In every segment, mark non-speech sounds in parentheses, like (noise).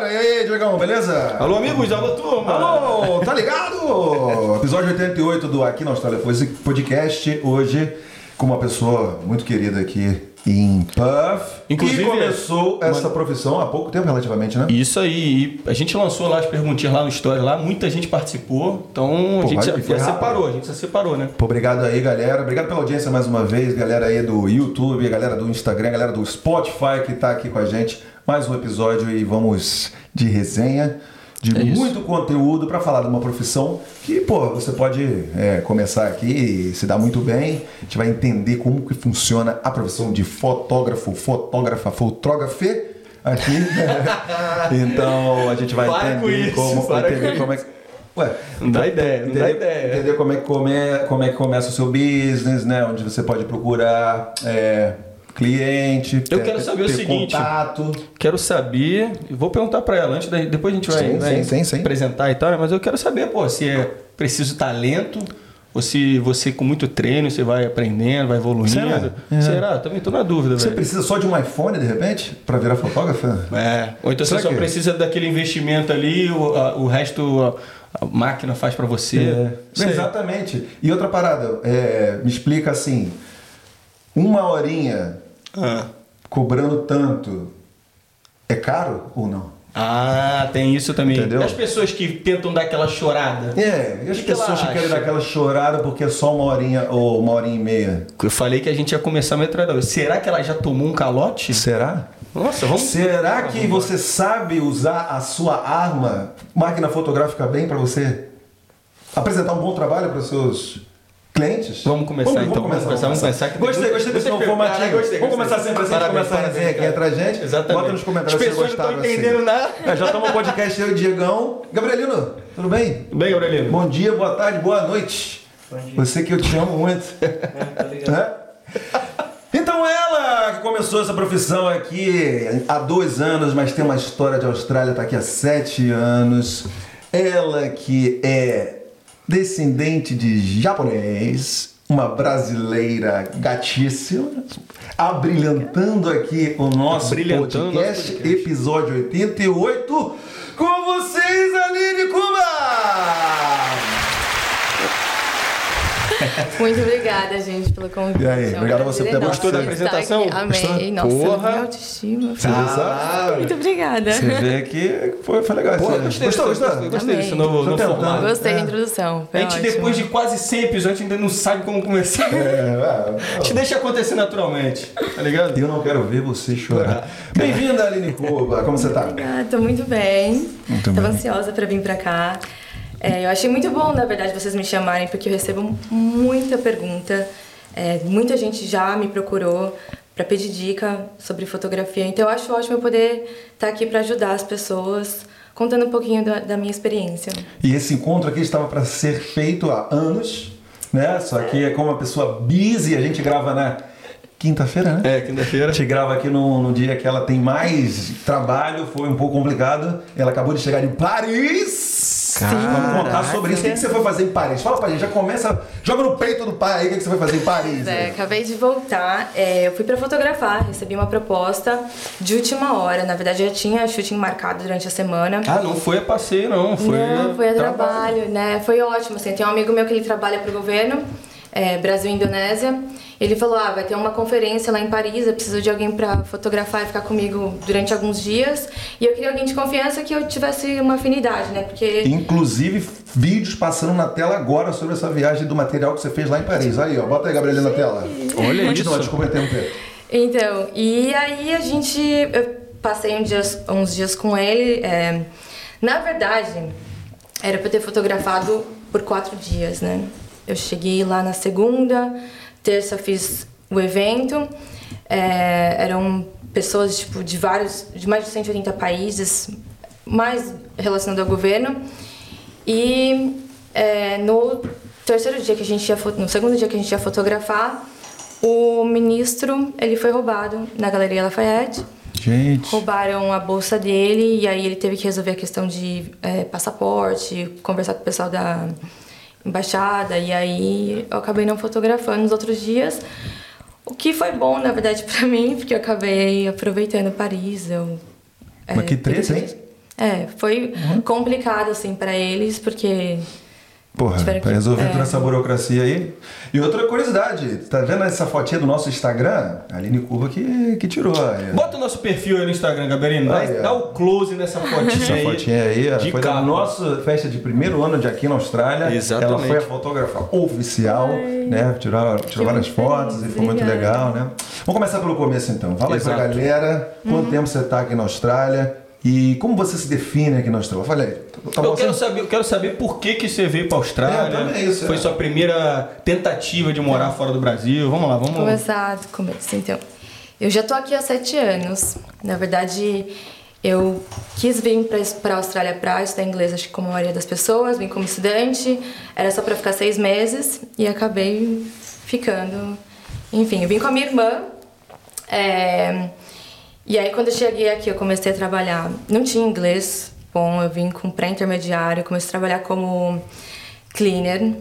Galera, e aí, Diegão, beleza? Alô, amigos, alô, turma! Alô, tá ligado? Episódio 88 do Aqui na Austrália foi podcast hoje com uma pessoa muito querida aqui em Perth. Inclusive, que começou essa profissão há pouco tempo, relativamente, né? Isso aí. A gente lançou lá as perguntinhas lá no Story lá, muita gente participou, então Pô, a gente já, já separou, a gente já separou, né? Pô, obrigado aí, galera. Obrigado pela audiência mais uma vez, galera aí do YouTube, galera do Instagram, galera do Spotify que tá aqui com a gente. Mais um episódio e vamos de resenha, de É muito conteúdo para falar de uma profissão que, pô, você pode é, começar aqui e se dar muito bem. A gente vai entender como que funciona a profissão de fotógrafo, fotógrafa, fotógrafe aqui. (laughs) então a gente vai Para com entender isso, como, entender com como é que. Ué, Não dá ideia, não dá entender, ideia. entender como é, que come, como é que começa o seu business, né? Onde você pode procurar é, cliente. Eu ter- quero saber o seguinte. Contato. Quero saber, vou perguntar pra ela antes, da, depois a gente vai, Sim, vai sim, sim, apresentar e tal, né? mas eu quero saber, pô, se é preciso talento ou se você com muito treino você vai aprendendo, vai evoluindo. Será? É. Será? Também tô na dúvida, Você precisa só de um iPhone, de repente, para virar fotógrafo? É, ou então Será você só que- precisa daquele investimento ali, o, a- o resto a, a máquina faz pra você. É, exatamente. E outra parada, é, me explica assim, uma horinha Ah. cobrando tanto, é caro ou não? Ah, tem isso também. Entendeu? E as pessoas que tentam dar aquela chorada. É, e as Que que pessoas que querem acha? dar aquela chorada porque é só uma horinha ou uma horinha e meia. Eu falei que a gente ia começar a metralhadora. Será que ela já tomou um calote? Será? Nossa, vamos. Será que você sabe usar a sua arma, máquina fotográfica bem para você apresentar um bom trabalho para os seus clientes? Vamos começar, então. Vamos começar, Vamos vamos começar, começar. Gostei, gostei desse novo formatinho. Gostei, Vamos começar sempre assim, Parabéns, começar a parabéns, resenha aqui entre a gente. Exatamente. Bota nos comentários As se pessoas vocês não gostaram estão entendendo assim. nada. É, já estamos no podcast eu e o Diegão. Gabrielino, tudo bem? Bem, Aurelino. Bom dia, boa tarde, boa noite. Você que eu te amo muito. Né? Então ela que começou essa profissão aqui há dois anos, mas tem uma história de Austrália, está aqui há sete anos. Ela que é descendente de japonês, uma brasileira gatíssima, abrilhantando aqui o nosso podcast, podcast. episódio 88, com vocês, Aline Kuma! (laughs) Muito obrigada, gente, pelo convite. E aí, É um obrigado a você por ter gostou da apresentação? aqui. Amei. Gostou? Nossa, Porra. minha autoestima. Sabe? Muito obrigada. Você vê que foi, foi legal. Você- gostei, gostou, gostei, gostou? gostei Amei. desse novo, novo formato. Gostei da É. introdução. A gente, ótimo. depois de quase 100 episódios, ainda não sabe como começar. É, A gente deixa acontecer naturalmente, tá ligado? Eu não quero ver você chorar. (laughs) Bem-vinda, Aline Cuba. Como você tá? Obrigada, tô muito bem. Muito Tava bem. ansiosa pra vir pra cá. É, eu achei muito bom, na verdade, vocês me chamarem, porque eu recebo muita pergunta. É, muita gente já me procurou pra pedir dica sobre fotografia. Então eu acho ótimo eu poder estar aqui pra ajudar as pessoas, contando um pouquinho da, da minha experiência. E esse encontro aqui estava para ser feito há anos, né? Só que é como uma pessoa busy, a gente grava na quinta-feira, né? É, A quinta-feira. gente grava aqui no, no dia que ela tem mais trabalho, foi um pouco complicado. Ela acabou de chegar de Paris. Vamos contar sobre isso. O que, que você foi fazer em Paris? Fala pra gente, já começa, joga no peito do pai aí, o que, que você foi fazer em Paris? É, acabei de voltar. É, eu fui pra fotografar, recebi uma proposta de última hora. Na verdade, já tinha shooting marcado durante a semana. Ah, não foi a passeio, não. Foi, Não, foi a trabalho, né? Foi ótimo, assim. Tem um amigo meu que ele trabalha pro governo. É, Brasil e Indonésia. Ele falou: ah, vai ter uma conferência lá em Paris, eu preciso de alguém para fotografar e ficar comigo durante alguns dias. E eu queria alguém de confiança que eu tivesse uma afinidade, né? Porque. Inclusive, vídeos passando na tela agora sobre essa viagem do material que você fez lá em Paris. Aí, ó, bota aí, Gabriela, na tela. Olha isso. Não, desculpa interromper. Então, e aí a gente. Eu passei um dias, uns dias com ele. É, na verdade, era para ter fotografado por quatro dias, né? Eu cheguei lá na segunda terça fiz o evento. É, eram pessoas tipo, de vários, de mais de 180 países, mais relacionado ao governo. E é, no terceiro dia que a gente ia, no segundo dia que a gente ia fotografar, o ministro ele foi roubado na Galeria Lafayette. Gente. Roubaram a bolsa dele e aí ele teve que resolver a questão de é, passaporte, conversar com o pessoal da embaixada e aí eu acabei não fotografando nos outros dias. O que foi bom, na verdade, (laughs) para mim, porque eu acabei aproveitando Paris. Eu, Mas é, que treta, hein? É, foi uhum. complicado, assim, para eles, porque Porra, tá resolvendo toda é. essa burocracia aí. E outra curiosidade, tá vendo essa fotinha do nosso Instagram? A Aline Curva que, que tirou. Aí. Bota o nosso perfil aí no Instagram, Gabrielino. Dá, dá o close nessa fotinha essa aí. Essa fotinha aí foi capa. da nossa festa de primeiro ano de aqui na Austrália. Exatamente. Ela foi a fotógrafa oficial, Ai. né? Tirou, tirou várias fotos e foi muito legal, né? Vamos começar pelo começo então. Fala Exato. aí pra galera, quanto uhum. tempo você tá aqui na Austrália? E como você se define aqui na Austrália? Eu falei. Tá eu, quero saber, eu quero saber por que, que você veio para a Austrália. É, isso, Foi é. sua primeira tentativa de morar fora do Brasil. Vamos lá, vamos Começar do começo, então. Eu já tô aqui há sete anos. Na verdade, eu quis vir para a Austrália para estudar inglês, acho que como a maioria das pessoas, vim como estudante. Era só para ficar seis meses e acabei ficando. Enfim, eu vim com a minha irmã. É, e aí quando eu cheguei aqui, eu comecei a trabalhar. Não tinha inglês bom, eu vim com pré-intermediário, comecei a trabalhar como cleaner.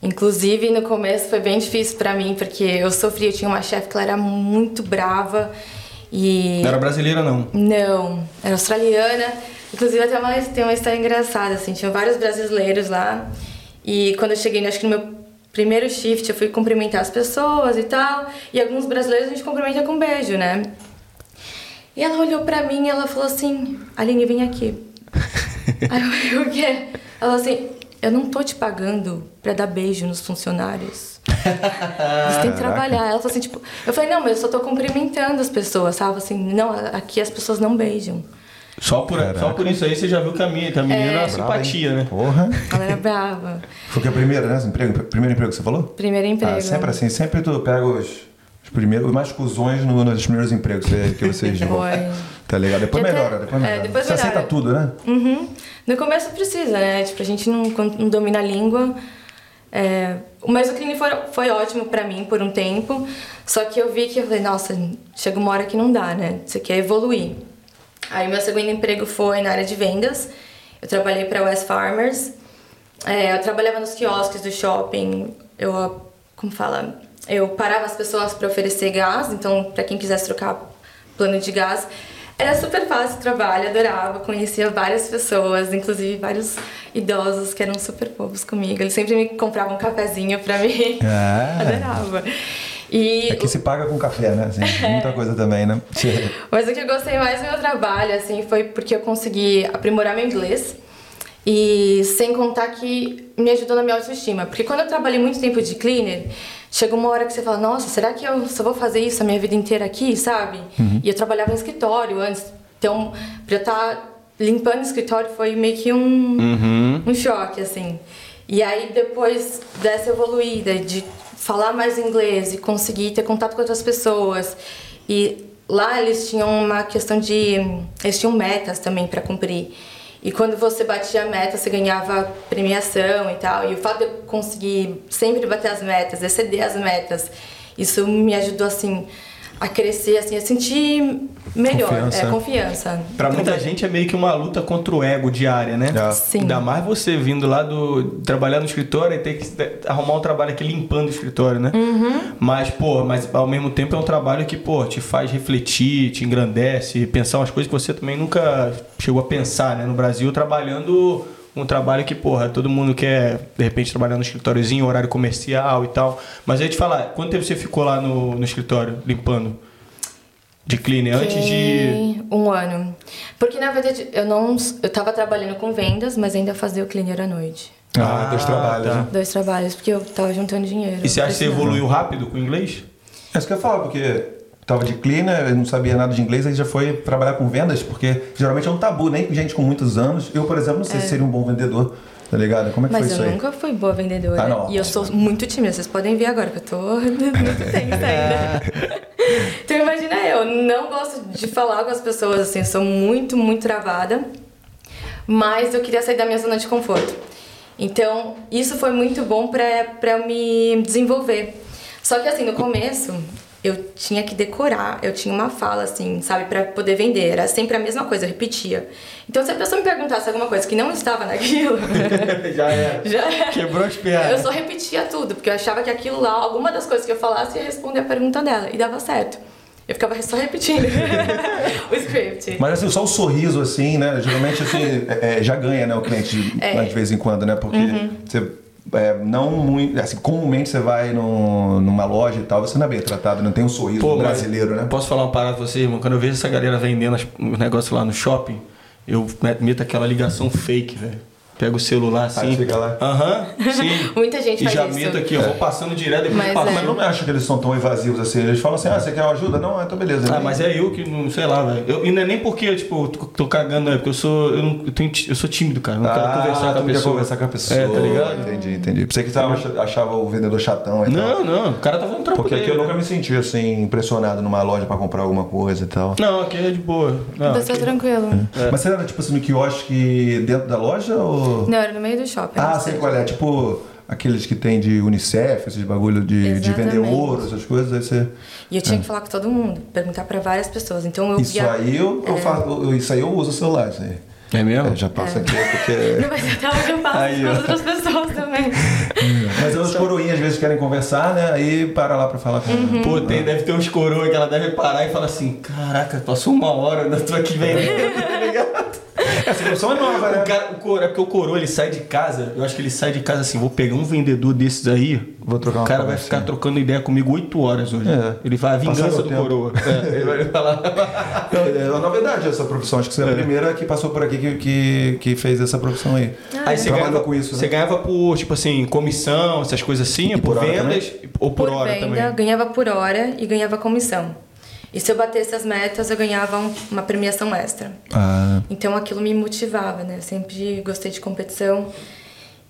Inclusive no começo foi bem difícil para mim, porque eu sofri, eu tinha uma chefe que ela era muito brava e Não era brasileira não? Não, era australiana. Inclusive até uma, tem uma história engraçada assim, tinha vários brasileiros lá. E quando eu cheguei, acho que no meu primeiro shift, eu fui cumprimentar as pessoas e tal, e alguns brasileiros a gente cumprimenta com um beijo, né? E ela olhou pra mim e ela falou assim: Aline, vem aqui. (laughs) Aí eu, o quê? Ela falou assim: Eu não tô te pagando pra dar beijo nos funcionários. Você tem que trabalhar. Ela falou assim: tipo, Eu falei: Não, mas eu só tô cumprimentando as pessoas, sabe? Assim, não, aqui as pessoas não beijam. Só por, só por isso aí você já viu que a minha, a menina é. era simpatia, né? Porra. Ela era brava. Foi que a primeira, né? Emprego, primeiro emprego que você falou? Primeiro emprego. Ah, sempre assim, sempre tu pega os primeiros, mais cuzões no, nos primeiros empregos que vocês (laughs) vão. Tá legal? Depois até, melhora, depois melhora. É, depois Você melhora. aceita tudo, né? Uhum. No começo precisa, né? Tipo, a gente não, não domina a língua. É, mas o cleaning foi, foi ótimo para mim por um tempo. Só que eu vi que eu falei, nossa, chega uma hora que não dá, né? Você quer evoluir. Aí meu segundo emprego foi na área de vendas. Eu trabalhei para West Farmers. É, eu trabalhava nos quiosques do shopping. Eu, como fala, eu parava as pessoas para oferecer gás, então para quem quisesse trocar plano de gás, era super fácil o trabalho, adorava, conhecia várias pessoas, inclusive vários idosos que eram super povos comigo. Eles sempre me compravam um cafezinho para mim. É. (laughs) adorava. E Aqui se paga com café, né? Assim, é. (laughs) Muita coisa também, né? Mas o que eu gostei mais do meu trabalho, assim, foi porque eu consegui aprimorar meu inglês. E sem contar que me ajudou na minha autoestima. Porque quando eu trabalhei muito tempo de cleaner, chega uma hora que você fala, nossa, será que eu só vou fazer isso a minha vida inteira aqui, sabe? Uhum. E eu trabalhava em escritório antes, então pra eu estar tá limpando o escritório foi meio que um, uhum. um choque, assim. E aí depois dessa evoluída de falar mais inglês e conseguir ter contato com outras pessoas e lá eles tinham uma questão de eles tinham metas também para cumprir e quando você batia a meta, você ganhava premiação e tal. E o fato de eu conseguir sempre bater as metas, exceder as metas, isso me ajudou assim a crescer, assim, a sentir melhor, confiança. É, confiança. Pra muita gente é meio que uma luta contra o ego diária, né? É. Sim. Ainda mais você vindo lá do. trabalhar no escritório e ter que arrumar um trabalho aqui limpando o escritório, né? Uhum. Mas, pô, mas ao mesmo tempo é um trabalho que, pô, te faz refletir, te engrandece, pensar umas coisas que você também nunca chegou a pensar, né? No Brasil, trabalhando um trabalho que, porra, todo mundo quer, de repente, trabalhar no escritóriozinho, horário comercial e tal. Mas aí te falar, quanto tempo você ficou lá no, no escritório, limpando? De cleaner, antes de. Fiquei Um ano. Porque na verdade eu não. Eu tava trabalhando com vendas, mas ainda fazia o cleaner à noite. Ah, dois trabalhos. tá. né? Dois trabalhos, porque eu tava juntando dinheiro. E você acha que você evoluiu rápido com o inglês? É isso que eu ia falar, porque tava de cleaner, eu não sabia nada de inglês, aí já foi trabalhar com vendas, porque geralmente é um tabu, nem gente com muitos anos. Eu, por exemplo, não sei se seria um bom vendedor, tá ligado? Como é que Mas foi isso eu aí? nunca fui boa vendedora. Ah, não. E eu sou muito tímida. Vocês podem ver agora que eu tô (laughs) muito tensa ainda. (laughs) então imagina eu, não gosto de falar com as pessoas assim, sou muito, muito travada. Mas eu queria sair da minha zona de conforto. Então, isso foi muito bom pra, pra eu me desenvolver. Só que assim, no começo, eu tinha que decorar, eu tinha uma fala assim, sabe, pra poder vender. Era sempre a mesma coisa, eu repetia. Então, se a pessoa me perguntasse alguma coisa que não estava naquilo, (laughs) Já é. (laughs) já era. Quebrou as pernas. Eu só repetia tudo, porque eu achava que aquilo lá, alguma das coisas que eu falasse ia responder a pergunta dela. E dava certo. Eu ficava só repetindo (laughs) o script. Mas assim, só o sorriso, assim, né? Geralmente, assim, é, é, já ganha, né, o cliente É. né, de vez em quando, né? Porque Uhum. você. É, não muito. Assim, comumente você vai no- numa loja e tal, você não é bem tratado, não tem um sorriso Pô, brasileiro, né? Posso falar uma parada pra você, irmão? Quando eu vejo essa galera vendendo os negócios lá no shopping, eu meto aquela ligação fake, velho. Pego o celular assim. fica lá. Aham, sim. (laughs) Muita gente E faz já isso. meto aqui, eu vou passando direto depois Mas passo. é. Mas não me acho que eles são tão evasivos assim. Eles falam assim, ah, você quer uma ajuda? Não, então beleza. Ah, mas é eu que não sei lá, velho. E não é nem porque, tipo, eu tô, tô cagando, é porque eu sou. Eu, não, eu, tenho eu sou tímido, cara. Eu não quero Ah, conversar com a pessoa. conversar com a pessoa. É, tá ligado? Entendi, entendi. Pensei que você achava o vendedor chatão e tal. Não, não, o cara tá falando trampo Porque aqui eu nunca né? me senti assim, impressionado numa loja pra comprar alguma coisa e tal. Não, aqui é de boa. Não, Você aqui- tranquilo. Mas você era tipo assim no quiosque dentro da loja ou. Não, era no meio do shopping. Ah, sei qual é. Tipo aqueles que tem de Unicef, esses bagulho de, de vender ouro, essas coisas. Aí você... E eu tinha que falar com todo mundo, perguntar pra várias pessoas. Então eu Isso via... aí eu, eu faço. eu- Isso aí eu uso o celular. Isso aí. É mesmo? Eu já passo aqui porque. (laughs) Não, mas até hoje eu (laughs) faço Aí, isso com outras pessoas também. (laughs) Mas os coroinhas às vezes querem conversar, né? Aí para lá pra falar com Uhum. Pô, tem, deve ter uns coroas que ela deve parar e falar assim: Caraca, passou uma hora, eu ainda tô aqui vendendo, tá ligado? Essa profissão é nova, né? O cara, o coro, é porque o coroa ele sai de casa, eu acho que ele sai de casa assim: vou pegar um vendedor desses aí. Vou trocar O cara vai ficar trocando ideia comigo 8 horas hoje. É. Ele vai a vingança do tempo. coroa. É, (laughs) ele vai falar. É uma novidade essa profissão. Acho que você é a primeira que passou por aqui que, que, que fez essa profissão aí. Aí você ganhava, com isso, você né? ganhava por, tipo assim, comissão, essas coisas assim, por, por hora vendas ou por, hora venda, também. ganhava por hora e ganhava comissão. E se eu batesse as metas, eu ganhava um- uma premiação extra. Ah, Então aquilo me motivava, né? Eu sempre gostei de competição.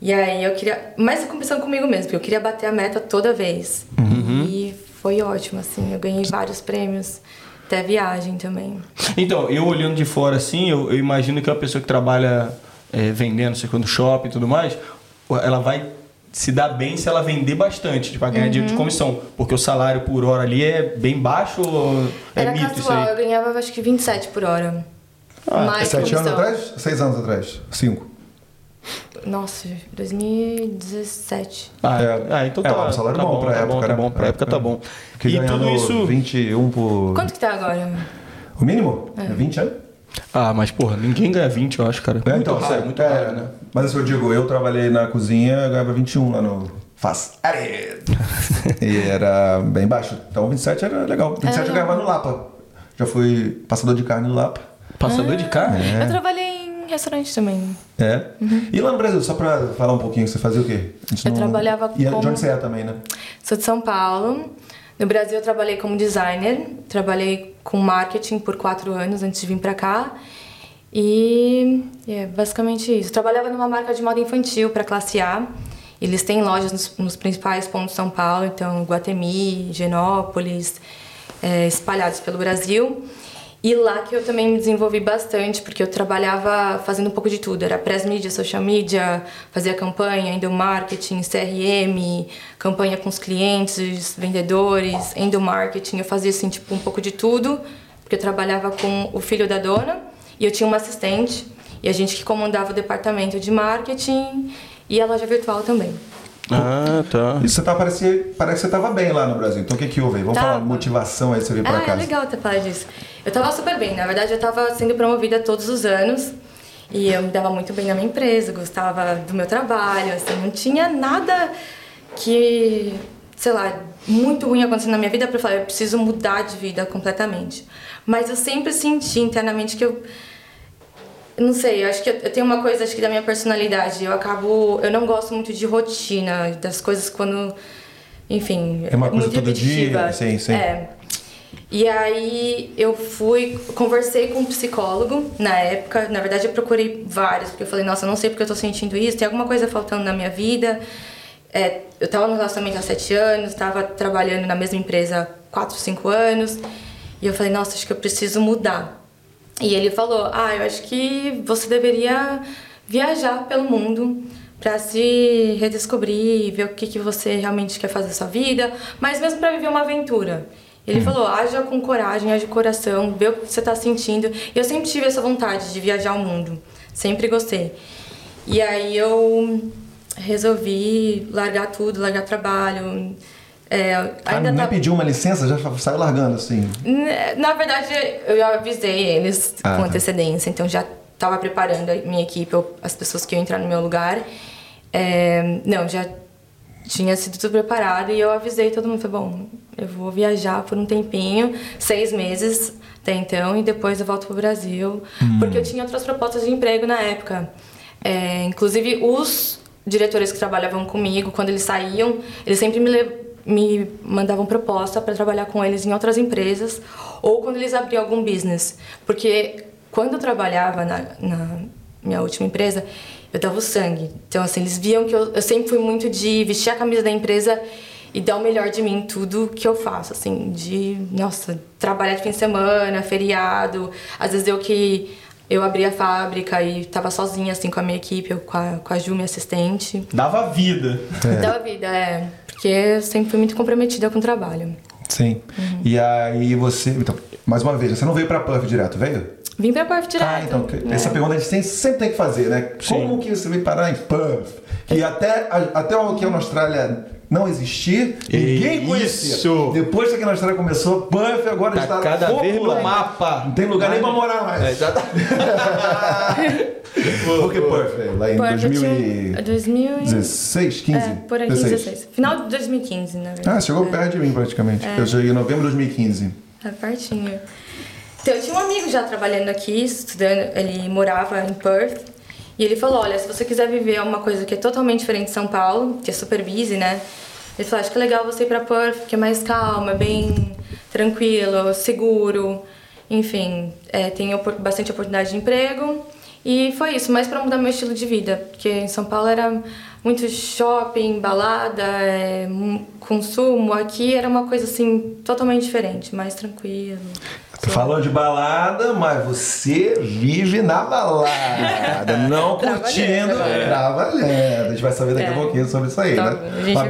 E aí eu queria. Mais competição comigo mesmo, porque eu queria bater a meta toda vez. Uhum. E foi ótimo, assim. Eu ganhei vários prêmios, até viagem também. Então, eu olhando de fora assim, eu, eu imagino que uma pessoa que trabalha é, vendendo, sei quando shopping e tudo mais, ela vai se dar bem se ela vender bastante, tipo, ganhar Uhum. dinheiro de comissão. Porque o salário por hora ali é bem baixo ou é Era mito isso casual, aí? eu ganhava acho que 27 por hora. Ah, Mais sete anos comissão. atrás? Seis anos atrás? Cinco. Nossa, 2017. Ah, É. ah, então É, tá, um salário tá bom pra tá época, Bom, tá né? bom, pra época tá bom. Que e ganhando tudo isso... 21 por. Quanto que tá agora? O mínimo? É 20 anos? Ah, mas porra, ninguém ganha 20, eu acho, cara. É, muito então, raro, sério, muito é, raro, né? Mas assim, eu digo, eu trabalhei na cozinha, eu ganhava 21 lá no Faz. (laughs) e era bem baixo. Então 27 era legal. 27 eu É. ganhava no Lapa. Já fui passador de carne no Lapa. Passador de carne? É. Eu trabalhei em restaurante também. É. E lá no Brasil, só pra falar um pouquinho, você fazia o quê? A gente Eu trabalhava E de como- onde você é também, né? Sou de São Paulo. No Brasil eu trabalhei como designer, trabalhei com marketing por quatro anos antes de vir pra cá. E é basicamente isso. Trabalhava numa marca de moda infantil para classe A. Eles têm lojas nos, nos principais pontos de São Paulo, então Guatemi, Genópolis, é, espalhados pelo Brasil. E lá que eu também me desenvolvi bastante, porque eu trabalhava fazendo um pouco de tudo. Era press media, social media, fazia campanha, endomarketing, CRM, campanha com os clientes, vendedores, endomarketing. Eu fazia assim, tipo, um pouco de tudo, porque eu trabalhava com o filho da dona e eu tinha uma assistente. E a gente que comandava o departamento de marketing e a loja virtual também. Ah, tá. E você tá, parecia, parece que você tava bem lá no Brasil. Então o que que houve aí? Vamos Tava. falar motivação aí, você veio pra ah, cá. é legal ter falado disso. Eu tava super bem, na verdade eu tava sendo promovida todos os anos. E eu me dava muito bem na minha empresa, gostava do meu trabalho, assim, não tinha nada que, sei lá, muito ruim acontecendo na minha vida para falar, eu preciso mudar de vida completamente. Mas eu sempre senti internamente que eu não sei, eu acho que eu tenho uma coisa acho que da minha personalidade, eu acabo, eu não gosto muito de rotina, das coisas quando enfim, é uma coisa todo dia, sim, sim. É. E aí eu fui, conversei com um psicólogo na época. Na verdade, eu procurei vários, porque eu falei, nossa, eu não sei porque eu tô sentindo isso, tem alguma coisa faltando na minha vida. É, eu tava no relacionamento há sete anos, tava trabalhando na mesma empresa há quatro, cinco anos. E eu falei, nossa, acho que eu preciso mudar. E ele falou, ah, eu acho que você deveria viajar pelo mundo para se redescobrir, ver o que, que você realmente quer fazer na sua vida, mas mesmo para viver uma aventura. Ele hum. falou, haja com coragem, haja com coração, vê o que você está sentindo. E eu sempre tive essa vontade de viajar ao mundo, sempre gostei. E aí eu resolvi largar tudo, largar trabalho. É, ainda ah, nem tá... pediu uma licença, já saiu largando assim? Na verdade, eu já avisei eles ah, com tá. antecedência, então já estava preparando a minha equipe, as pessoas que iam entrar no meu lugar. É, não, já tinha sido tudo preparado e eu avisei todo mundo, falei, bom, eu vou viajar por um tempinho, seis meses até então, e depois eu volto pro Brasil, hum. porque eu tinha outras propostas de emprego na época. É, inclusive, os diretores que trabalhavam comigo, quando eles saíam, eles sempre me, me mandavam proposta para trabalhar com eles em outras empresas, ou quando eles abriam algum business, porque quando eu trabalhava na, na minha última empresa, eu dava o sangue. Então, assim, eles viam que eu, eu sempre fui muito de vestir a camisa da empresa e dar o melhor de mim em tudo que eu faço, assim, de, nossa, trabalhar de fim de semana, feriado, às vezes eu que eu abri a fábrica e tava sozinha, assim, com a minha equipe, eu, com, a, com a Ju, minha assistente. Dava vida. É. Dava vida, é. Porque eu sempre fui muito comprometida com o trabalho. Sim. Uhum. E aí você, então, mais uma vez, você não veio pra Puff direto, veio? Vim pra Perth direto. Ah, então, é. essa pergunta a gente tem, sempre tem que fazer, né? Sim. Como que você veio parar em Perth? Que até, até o que é na Austrália não existir, ninguém conhecia. Isso. Depois que a Austrália começou, Perth agora tá está cada popular. vez no mapa. Não tem lugar nem pra morar mais. É, já tá. (laughs) Por que Perth? Lá em Perth 2016, 15? É, por aqui, 16. 16. Final de 2015, na verdade. Ah, chegou é. perto de mim praticamente. É. Eu cheguei em novembro de 2015. É pertinho. Então, eu tinha um amigo já trabalhando aqui, estudando, ele morava em Perth. E ele falou: Olha, se você quiser viver uma coisa que é totalmente diferente de São Paulo, que é super busy, né? Ele falou: Acho que é legal você ir pra Perth, que é mais calma, bem tranquilo, seguro. Enfim, é, tem bastante oportunidade de emprego. E foi isso, mais para mudar meu estilo de vida, porque em São Paulo era muito shopping, balada, é, consumo. Aqui era uma coisa assim totalmente diferente, mais tranquilo. Tu falou de balada, mas você vive na balada, (laughs) não curtindo, trabalhando. A gente vai saber daqui a é. pouquinho sobre isso aí, tá, né? A gente mas,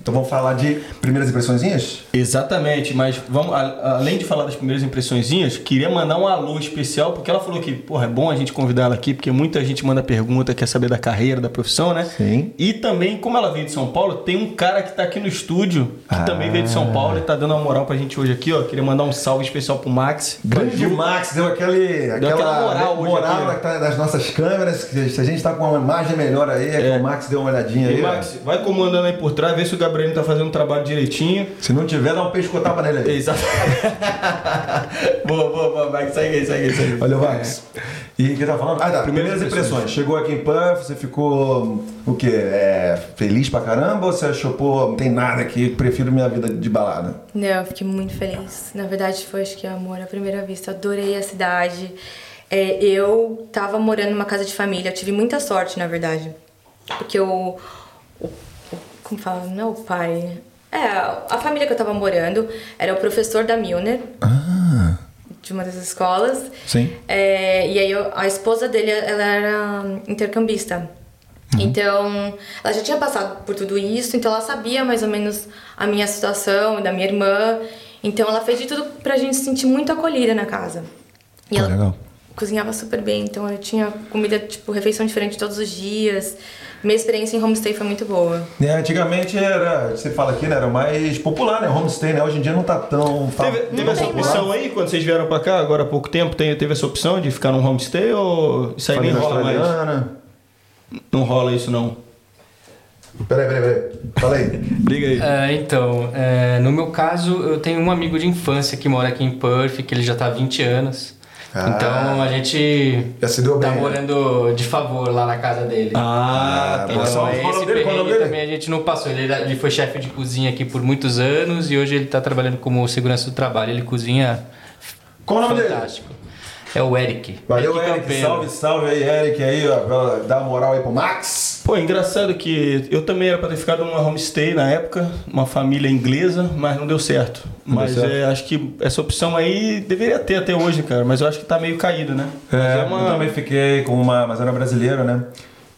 então vamos falar de primeiras impressõezinhas? Exatamente, mas vamos, além de falar das primeiras impressõezinhas, queria mandar um alô especial, porque ela falou que, porra, é bom a gente convidar ela aqui, porque muita gente manda pergunta, quer saber da carreira, da profissão, né? Sim. E também, como ela veio de São Paulo, tem um cara que tá aqui no estúdio, que ah. também veio de São Paulo e tá dando uma moral pra gente hoje aqui, ó. Queria mandar um salve especial pro Max. Grande Max, deu aquele, deu aquela, aquela moral, moral aqui, das nossas câmeras. Que se a gente tá com uma imagem melhor aí, é, é. que o Max deu uma olhadinha e aí. Max, ó. vai comandando aí por trás, vê se o Gabriel tá fazendo o trabalho direitinho. Se não tiver, dá um pescotapa nele aí. Exato. (laughs) boa, boa, boa, Max, segue aí, segue aí, segue aí. Olha o Max. E o que tá falando? Ah, tá. Primeiras, Primeiras impressões. impressões. Chegou aqui em Puff, você ficou o quê? É, feliz pra caramba ou você achou, pô, não tem nada aqui, prefiro minha vida de balada? Não, eu fiquei muito feliz. Na verdade, foi acho que amor à primeira vista. Adorei a cidade. É, eu tava morando numa casa de família, eu tive muita sorte, na verdade. Porque o como fala? O pai. É, a família que eu tava morando era o professor da Milner. Ah de uma das escolas. Sim. É, e aí eu, a esposa dele, ela era intercambista. Uhum. Então, ela já tinha passado por tudo isso, então ela sabia mais ou menos a minha situação, da minha irmã. Então ela fez de tudo pra gente se sentir muito acolhida na casa. E ela legal. cozinhava super bem, então eu tinha comida, tipo, refeição diferente todos os dias. Minha experiência em homestay foi muito boa. É, antigamente era, você fala aqui, né, era mais popular, né? Homestay, né? Hoje em dia não tá tão. Teve, teve essa opção aí quando vocês vieram pra cá, agora há pouco tempo, tem, teve essa opção de ficar num homestay ou isso aí Família nem rola mais? Não rola isso não. Peraí, peraí, peraí. Fala aí. (laughs) Liga aí. É, então, é, no meu caso, eu tenho um amigo de infância que mora aqui em Perth, que ele já tá há 20 anos. Ah. Então a gente Já se deu tá bem, né? morando de favor lá na casa dele. Ah, Ah, tá. Então, esse dele? Perrengue dele? também a gente não passou. Ele, ele foi chefe de cozinha aqui por muitos anos e hoje ele tá trabalhando como segurança do trabalho. Ele cozinha Qual o nome dele? fantástico. É o Eric. Valeu, Eric. Campelo. Salve, salve aí, Eric, aí, ó. pra Dar uma moral aí pro Max. Pô, engraçado que eu também era pra ter ficado numa homestay na época, uma família inglesa, mas não deu certo. Não deu mas certo? é, acho que essa opção aí deveria ter até hoje, cara. Mas eu acho que tá meio caída, né? Mas É, eu também fiquei com uma. Mas era brasileira, né?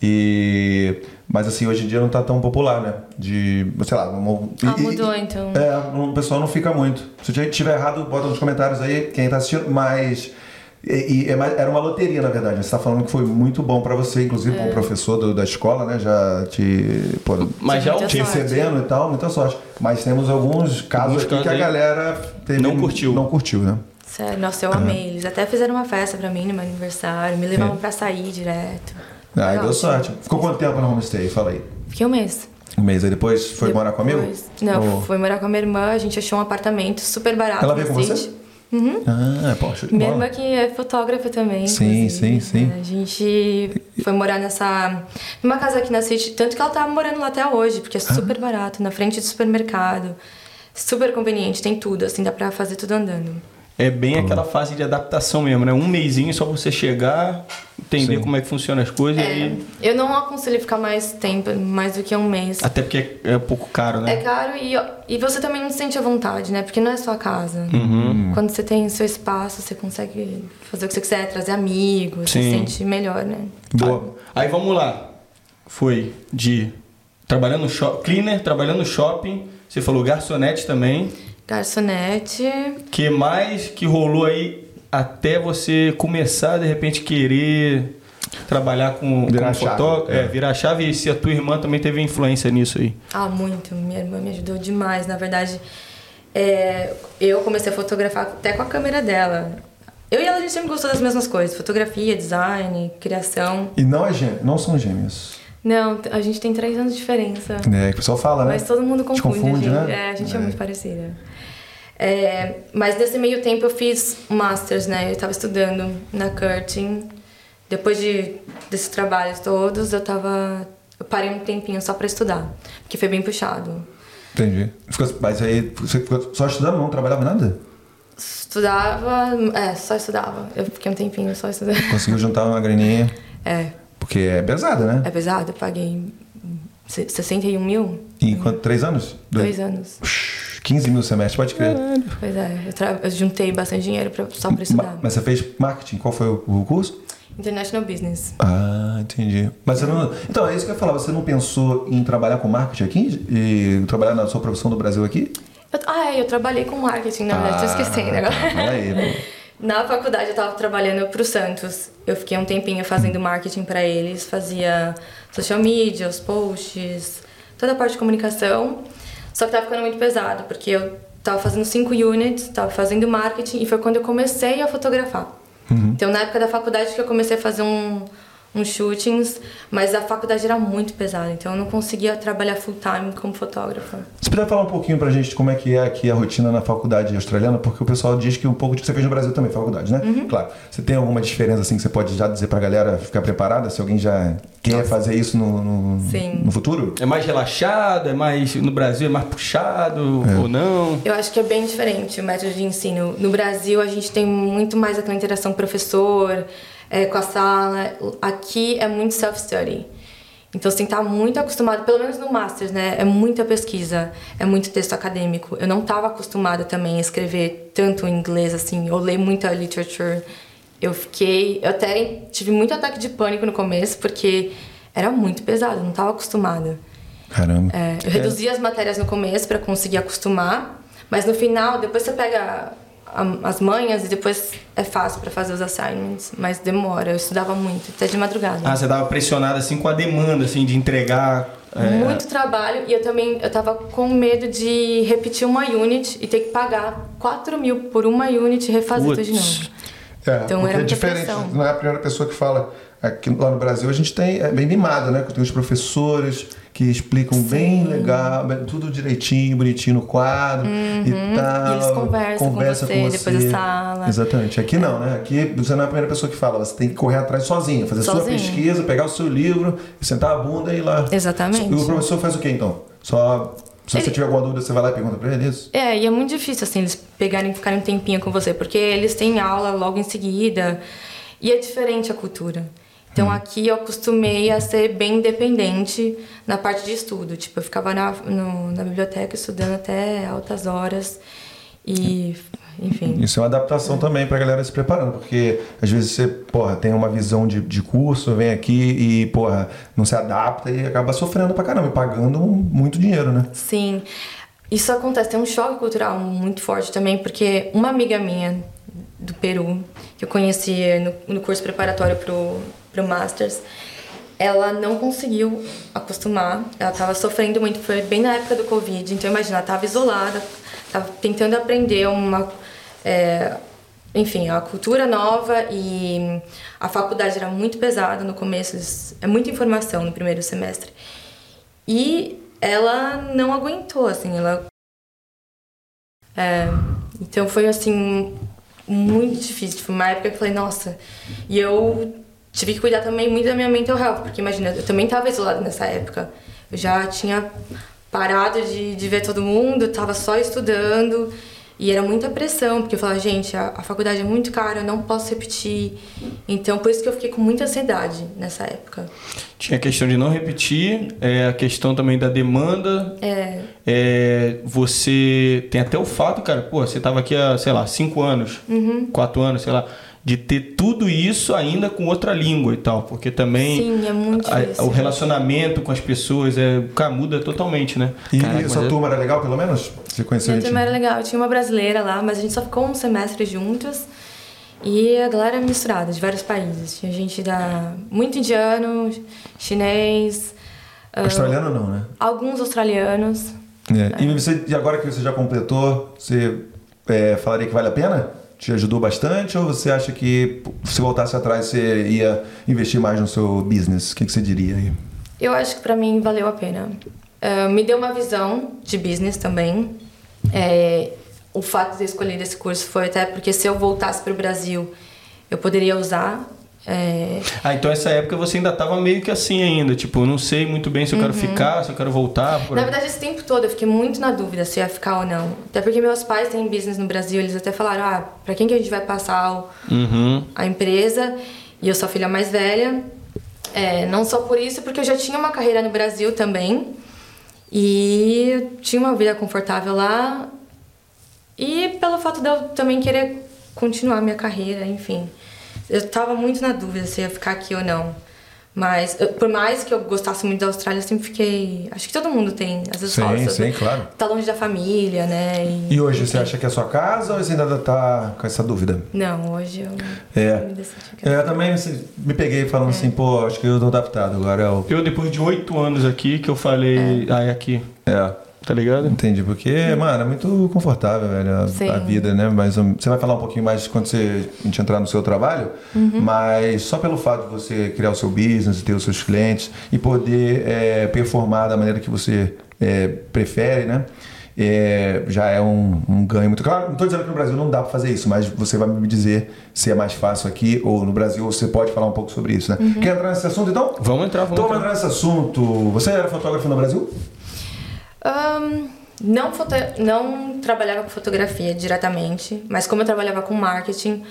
E. Mas assim, hoje em dia não tá tão popular, né? De. sei lá. Não, Ah, e- mudou, e- então. É, o pessoal não fica muito. Se eu tiver errado, bota nos comentários aí, quem tá assistindo, mas. E, e é era uma loteria, na verdade. Você tá falando que foi muito bom pra você, inclusive É. como professor do- da escola, né? Já te. Pô, Mas já Muita te recebendo e tal, muita sorte. Mas temos alguns casos Alguns que a galera teve- não curtiu. Não curtiu, né? Sério, nossa, eu amei. Eles até fizeram uma festa pra mim no meu aniversário, me levavam pra sair direto. Aí Foi deu sorte. Ficou quanto tempo no homestay? Fala aí. Fiquei um mês. Um mês aí depois foi morar comigo? Depois- Não, Ou- foi morar com a minha irmã, a gente achou um apartamento super barato. Ela veio com City. você? Ah, pô, show de Minha bola. irmã que é fotógrafa também. Sim, inclusive. sim, sim. A gente foi morar nessa. numa casa aqui na City, tanto que ela tá morando lá até hoje, porque é Ah. super barato, na frente do supermercado. Super conveniente, tem tudo, assim, dá pra fazer tudo andando. É bem aquela fase de adaptação mesmo, né? Um mêsinho só pra você chegar, entender Sim. como é que funcionam as coisas É, e. eu não aconselho ficar mais tempo, mais do que um mês. Até porque é, é um pouco caro, né? É caro e, e você também não se sente à vontade, né? Porque não é sua casa. Uhum. Quando você tem seu espaço, você consegue fazer o que você quiser, trazer amigos, Sim. se sente melhor, né? Boa. Aí vamos lá. Foi de trabalhando no shopping, cleaner, trabalhando no shopping. Você falou garçonete também. Garçonete. que mais que rolou aí até você começar de repente querer trabalhar com, Virar como a chave, fotógrafo, é. é, virar a chave e se a tua irmã também teve influência nisso aí. Ah, muito. Minha irmã me ajudou demais. Na verdade, é, eu comecei a fotografar até com a câmera dela. Eu e ela, a gente sempre gostou das mesmas coisas. Fotografia, design, criação. E não, é gê- não são gêmeos. Não, a gente tem três anos de diferença. É, que o pessoal fala, né? Mas todo mundo confunde, confunde, a gente. né? É, a gente é, É. muito parecida. É, mas nesse meio tempo eu fiz masters, né? Eu estava estudando na Curtin. Depois de desses trabalhos todos, eu tava eu parei um tempinho só para estudar, porque foi bem puxado. Entendi. Ficou- mas aí você ficou só estudando, não trabalhava nada? Estudava, é, só estudava. Eu fiquei um tempinho só estudando. (laughs) Conseguiu juntar uma graninha, É, porque é pesada, né? é pesado, eu paguei se- 61 mil, E quanto? Três anos? dois anos. 15 mil semestres, pode crer. Pois é, eu, tra- eu juntei bastante dinheiro pra, só para estudar. Ma- Mas você fez marketing, qual foi o, o curso? International Business. Ah, entendi. Mas você não. Então, é isso que eu ia falar. Você não pensou em trabalhar com marketing aqui? E trabalhar na sua profissão do Brasil aqui? Eu- ah, é, eu trabalhei com marketing, na verdade, tô esquecendo agora. tá. Fala aí, pô. (laughs) Na faculdade eu tava trabalhando pro Santos. Eu fiquei um tempinho fazendo marketing pra eles, fazia social media, os posts, toda a parte de comunicação. Só que tava ficando muito pesado, porque eu tava fazendo cinco units, tava fazendo marketing e foi quando eu comecei a fotografar. Então na época da faculdade que eu comecei a fazer um, uns shootings, mas a faculdade era muito pesada, então eu não conseguia trabalhar full time como fotógrafa. Você puder falar um pouquinho pra gente como é que é aqui a rotina na faculdade australiana? Porque o pessoal diz que um pouco de... Você fez no Brasil também, faculdade, né? Uhum. Claro. Você tem alguma diferença assim que você pode já dizer pra galera ficar preparada? Se alguém já quer fazer isso no, no, no futuro? É mais relaxado, é mais no Brasil é mais puxado ou não? Eu acho que é bem diferente o método de ensino. No Brasil, a gente tem muito mais aquela interação professor é, com a sala. Aqui é muito self-study. Então, você tem que estar muito acostumado, pelo menos no Masters, né? É muita pesquisa, é muito texto acadêmico. Eu não estava acostumada também a escrever tanto em inglês, assim, ou ler muita literature. Eu fiquei... Eu até tive muito ataque de pânico no começo, porque era muito pesado, eu não estava acostumada. Caramba. É, eu reduzi as matérias no começo para conseguir acostumar, mas no final, depois você pega as manhas e depois é fácil para fazer os assignments, mas demora. Eu estudava muito, até de madrugada. Ah, você dava pressionada assim com a demanda assim de entregar é... muito trabalho e eu também eu tava com medo de repetir uma unit e ter que pagar 4 mil por uma unit e refazer Putz. tudo de novo. É, então era é diferente. Pressão. Não é a primeira pessoa que fala. Aqui lá no Brasil a gente tem é bem mimado, né? Tem os professores que explicam Sim. bem legal, tudo direitinho, bonitinho no quadro uhum. e tal. E eles conversam conversa com, você, com você depois da sala. Exatamente. Aqui é. não, né? Aqui você não é a primeira pessoa que fala, você tem que correr atrás sozinho, fazer sozinho. sua pesquisa, pegar o seu livro, sentar a bunda e ir lá. Exatamente. E o professor faz o quê então? Só se ele... você tiver alguma dúvida, você vai lá e pergunta pra eles? É, e é muito difícil, assim, eles pegarem e ficarem um tempinho com você, porque eles têm aula logo em seguida. E é diferente a cultura. Então hum. aqui eu acostumei a ser bem independente na parte de estudo. Tipo, eu ficava na, no, na biblioteca estudando até altas horas e enfim. Isso é uma adaptação é. também pra galera se preparando, porque às vezes você, porra, tem uma visão de, de curso, vem aqui e, porra, não se adapta e acaba sofrendo pra caramba pagando muito dinheiro, né? Sim. Isso acontece, tem um choque cultural muito forte também, porque uma amiga minha do Peru, que eu conheci no, no curso preparatório pro pro Masters, ela não conseguiu acostumar, ela estava sofrendo muito, foi bem na época do Covid, então imagina, ela estava isolada, estava tentando aprender uma. É, enfim, a cultura nova e a faculdade era muito pesada no começo, é muita informação no primeiro semestre. E ela não aguentou, assim, ela. É, então foi assim, muito difícil. Foi uma época que eu falei, nossa. E eu tive que cuidar também muito da minha mental health, porque imagina, eu também estava isolada nessa época. Eu já tinha parado de, de ver todo mundo, estava só estudando. E era muita pressão, porque eu falava, gente, a, a, faculdade é muito cara, eu não posso repetir. Então, por isso que eu fiquei com muita ansiedade nessa época. Tinha a questão de não repetir, é, a questão também da demanda. É. é. Você tem até o fato, cara, pô, você estava aqui há, sei lá, cinco anos, uhum. quatro anos, sei lá de ter tudo isso ainda com outra língua e tal, porque também Sim, é muito a, o relacionamento com as pessoas é, cara, muda totalmente, né? E Caraca, sua turma era legal, pelo menos? Você conheceu Minha turma era legal, eu tinha uma brasileira lá, mas a gente só ficou um semestre juntos. E a galera era misturada, de vários países. Tinha gente da muito indiano, chinês. Ah, Australiano uh, não, né? Alguns australianos. É. E, você, e agora que você já completou, você é, falaria que vale a pena? Te ajudou bastante ou você acha que se voltasse atrás você ia investir mais no seu business? O que, que você diria aí? Eu acho que para mim valeu a pena. Uh, me deu uma visão de business também. É, o fato de eu escolher esse curso foi até porque se eu voltasse para o Brasil, eu poderia usar é... Ah, então essa época você ainda estava meio que assim ainda, tipo, não sei muito bem se eu uhum. quero ficar, se eu quero voltar. Por... Na verdade, esse tempo todo eu fiquei muito na dúvida se ia ficar ou não. Até porque meus pais têm business no Brasil, eles até falaram, ah, pra quem que a gente vai passar o... uhum. a empresa? E eu sou a filha mais velha. É, não só por isso, porque eu já tinha uma carreira no Brasil também. E tinha uma vida confortável lá. E pelo fato de eu também querer continuar minha carreira, enfim. Eu estava muito na dúvida se ia ficar aqui ou não. Mas, eu, por mais que eu gostasse muito da Austrália, eu sempre fiquei. Acho que todo mundo tem. Às vezes sim, fala sim, claro. Tá longe da família, né? E, e hoje você acha que é a sua casa ou você ainda tá com essa dúvida? Não, hoje eu. É. Me é, eu também me peguei falando é. assim, pô, acho que eu tô adaptado. Agora eu. Eu, depois de oito anos aqui, que eu falei. É. Ah, é aqui. É. Tá ligado? Entendi, porque, mano, é muito confortável, velho, a, a, vida, né? Mas um, você vai falar um pouquinho mais quando você, a gente entrar no seu trabalho, uhum. mas só pelo fato de você criar o seu business, ter os seus clientes e poder é, performar da maneira que você é, prefere, né? É, já é um, um, ganho muito claro. Não estou dizendo que no Brasil não dá para fazer isso, mas você vai me dizer se é mais fácil aqui ou no Brasil. Você pode falar um pouco sobre isso, né? Uhum. Quer entrar nesse assunto então? Vamos entrar, vamos então, entrar. vamos entrar nesse assunto. Você era fotógrafo no Brasil? Um, não, foto... não trabalhava com fotografia diretamente, mas como eu trabalhava com marketing,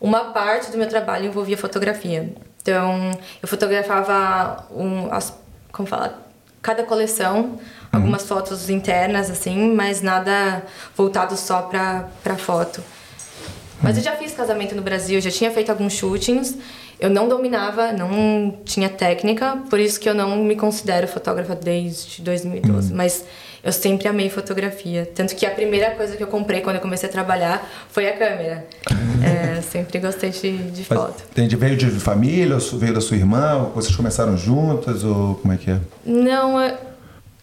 uma parte do meu trabalho envolvia fotografia. Então, eu fotografava um, as, como fala, cada coleção, uhum. algumas fotos internas assim, mas nada voltado só para para foto. Mas eu já fiz casamento no Brasil, já tinha feito alguns shootings. Eu não dominava, não tinha técnica, por isso que eu não me considero fotógrafa desde 2012. Hum. Mas eu sempre amei fotografia. Tanto que a primeira coisa que eu comprei quando eu comecei a trabalhar foi a câmera. É, sempre gostei de, de Mas foto. Entendi. Veio de família, veio da sua irmã, vocês começaram juntas, ou como é que é? Não, eu,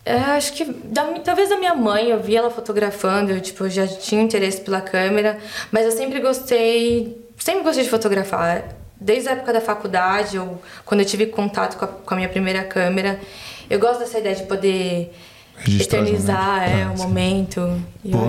eu acho que da, talvez da minha mãe, eu vi ela fotografando, eu, tipo, já tinha interesse pela câmera, mas eu sempre gostei, sempre gostei de fotografar. Desde a época da faculdade, eu, quando eu tive contato com a, com a minha primeira câmera, eu gosto dessa ideia de poder Registrar eternizar momentos. é, Ah, o sim. momento. E eu,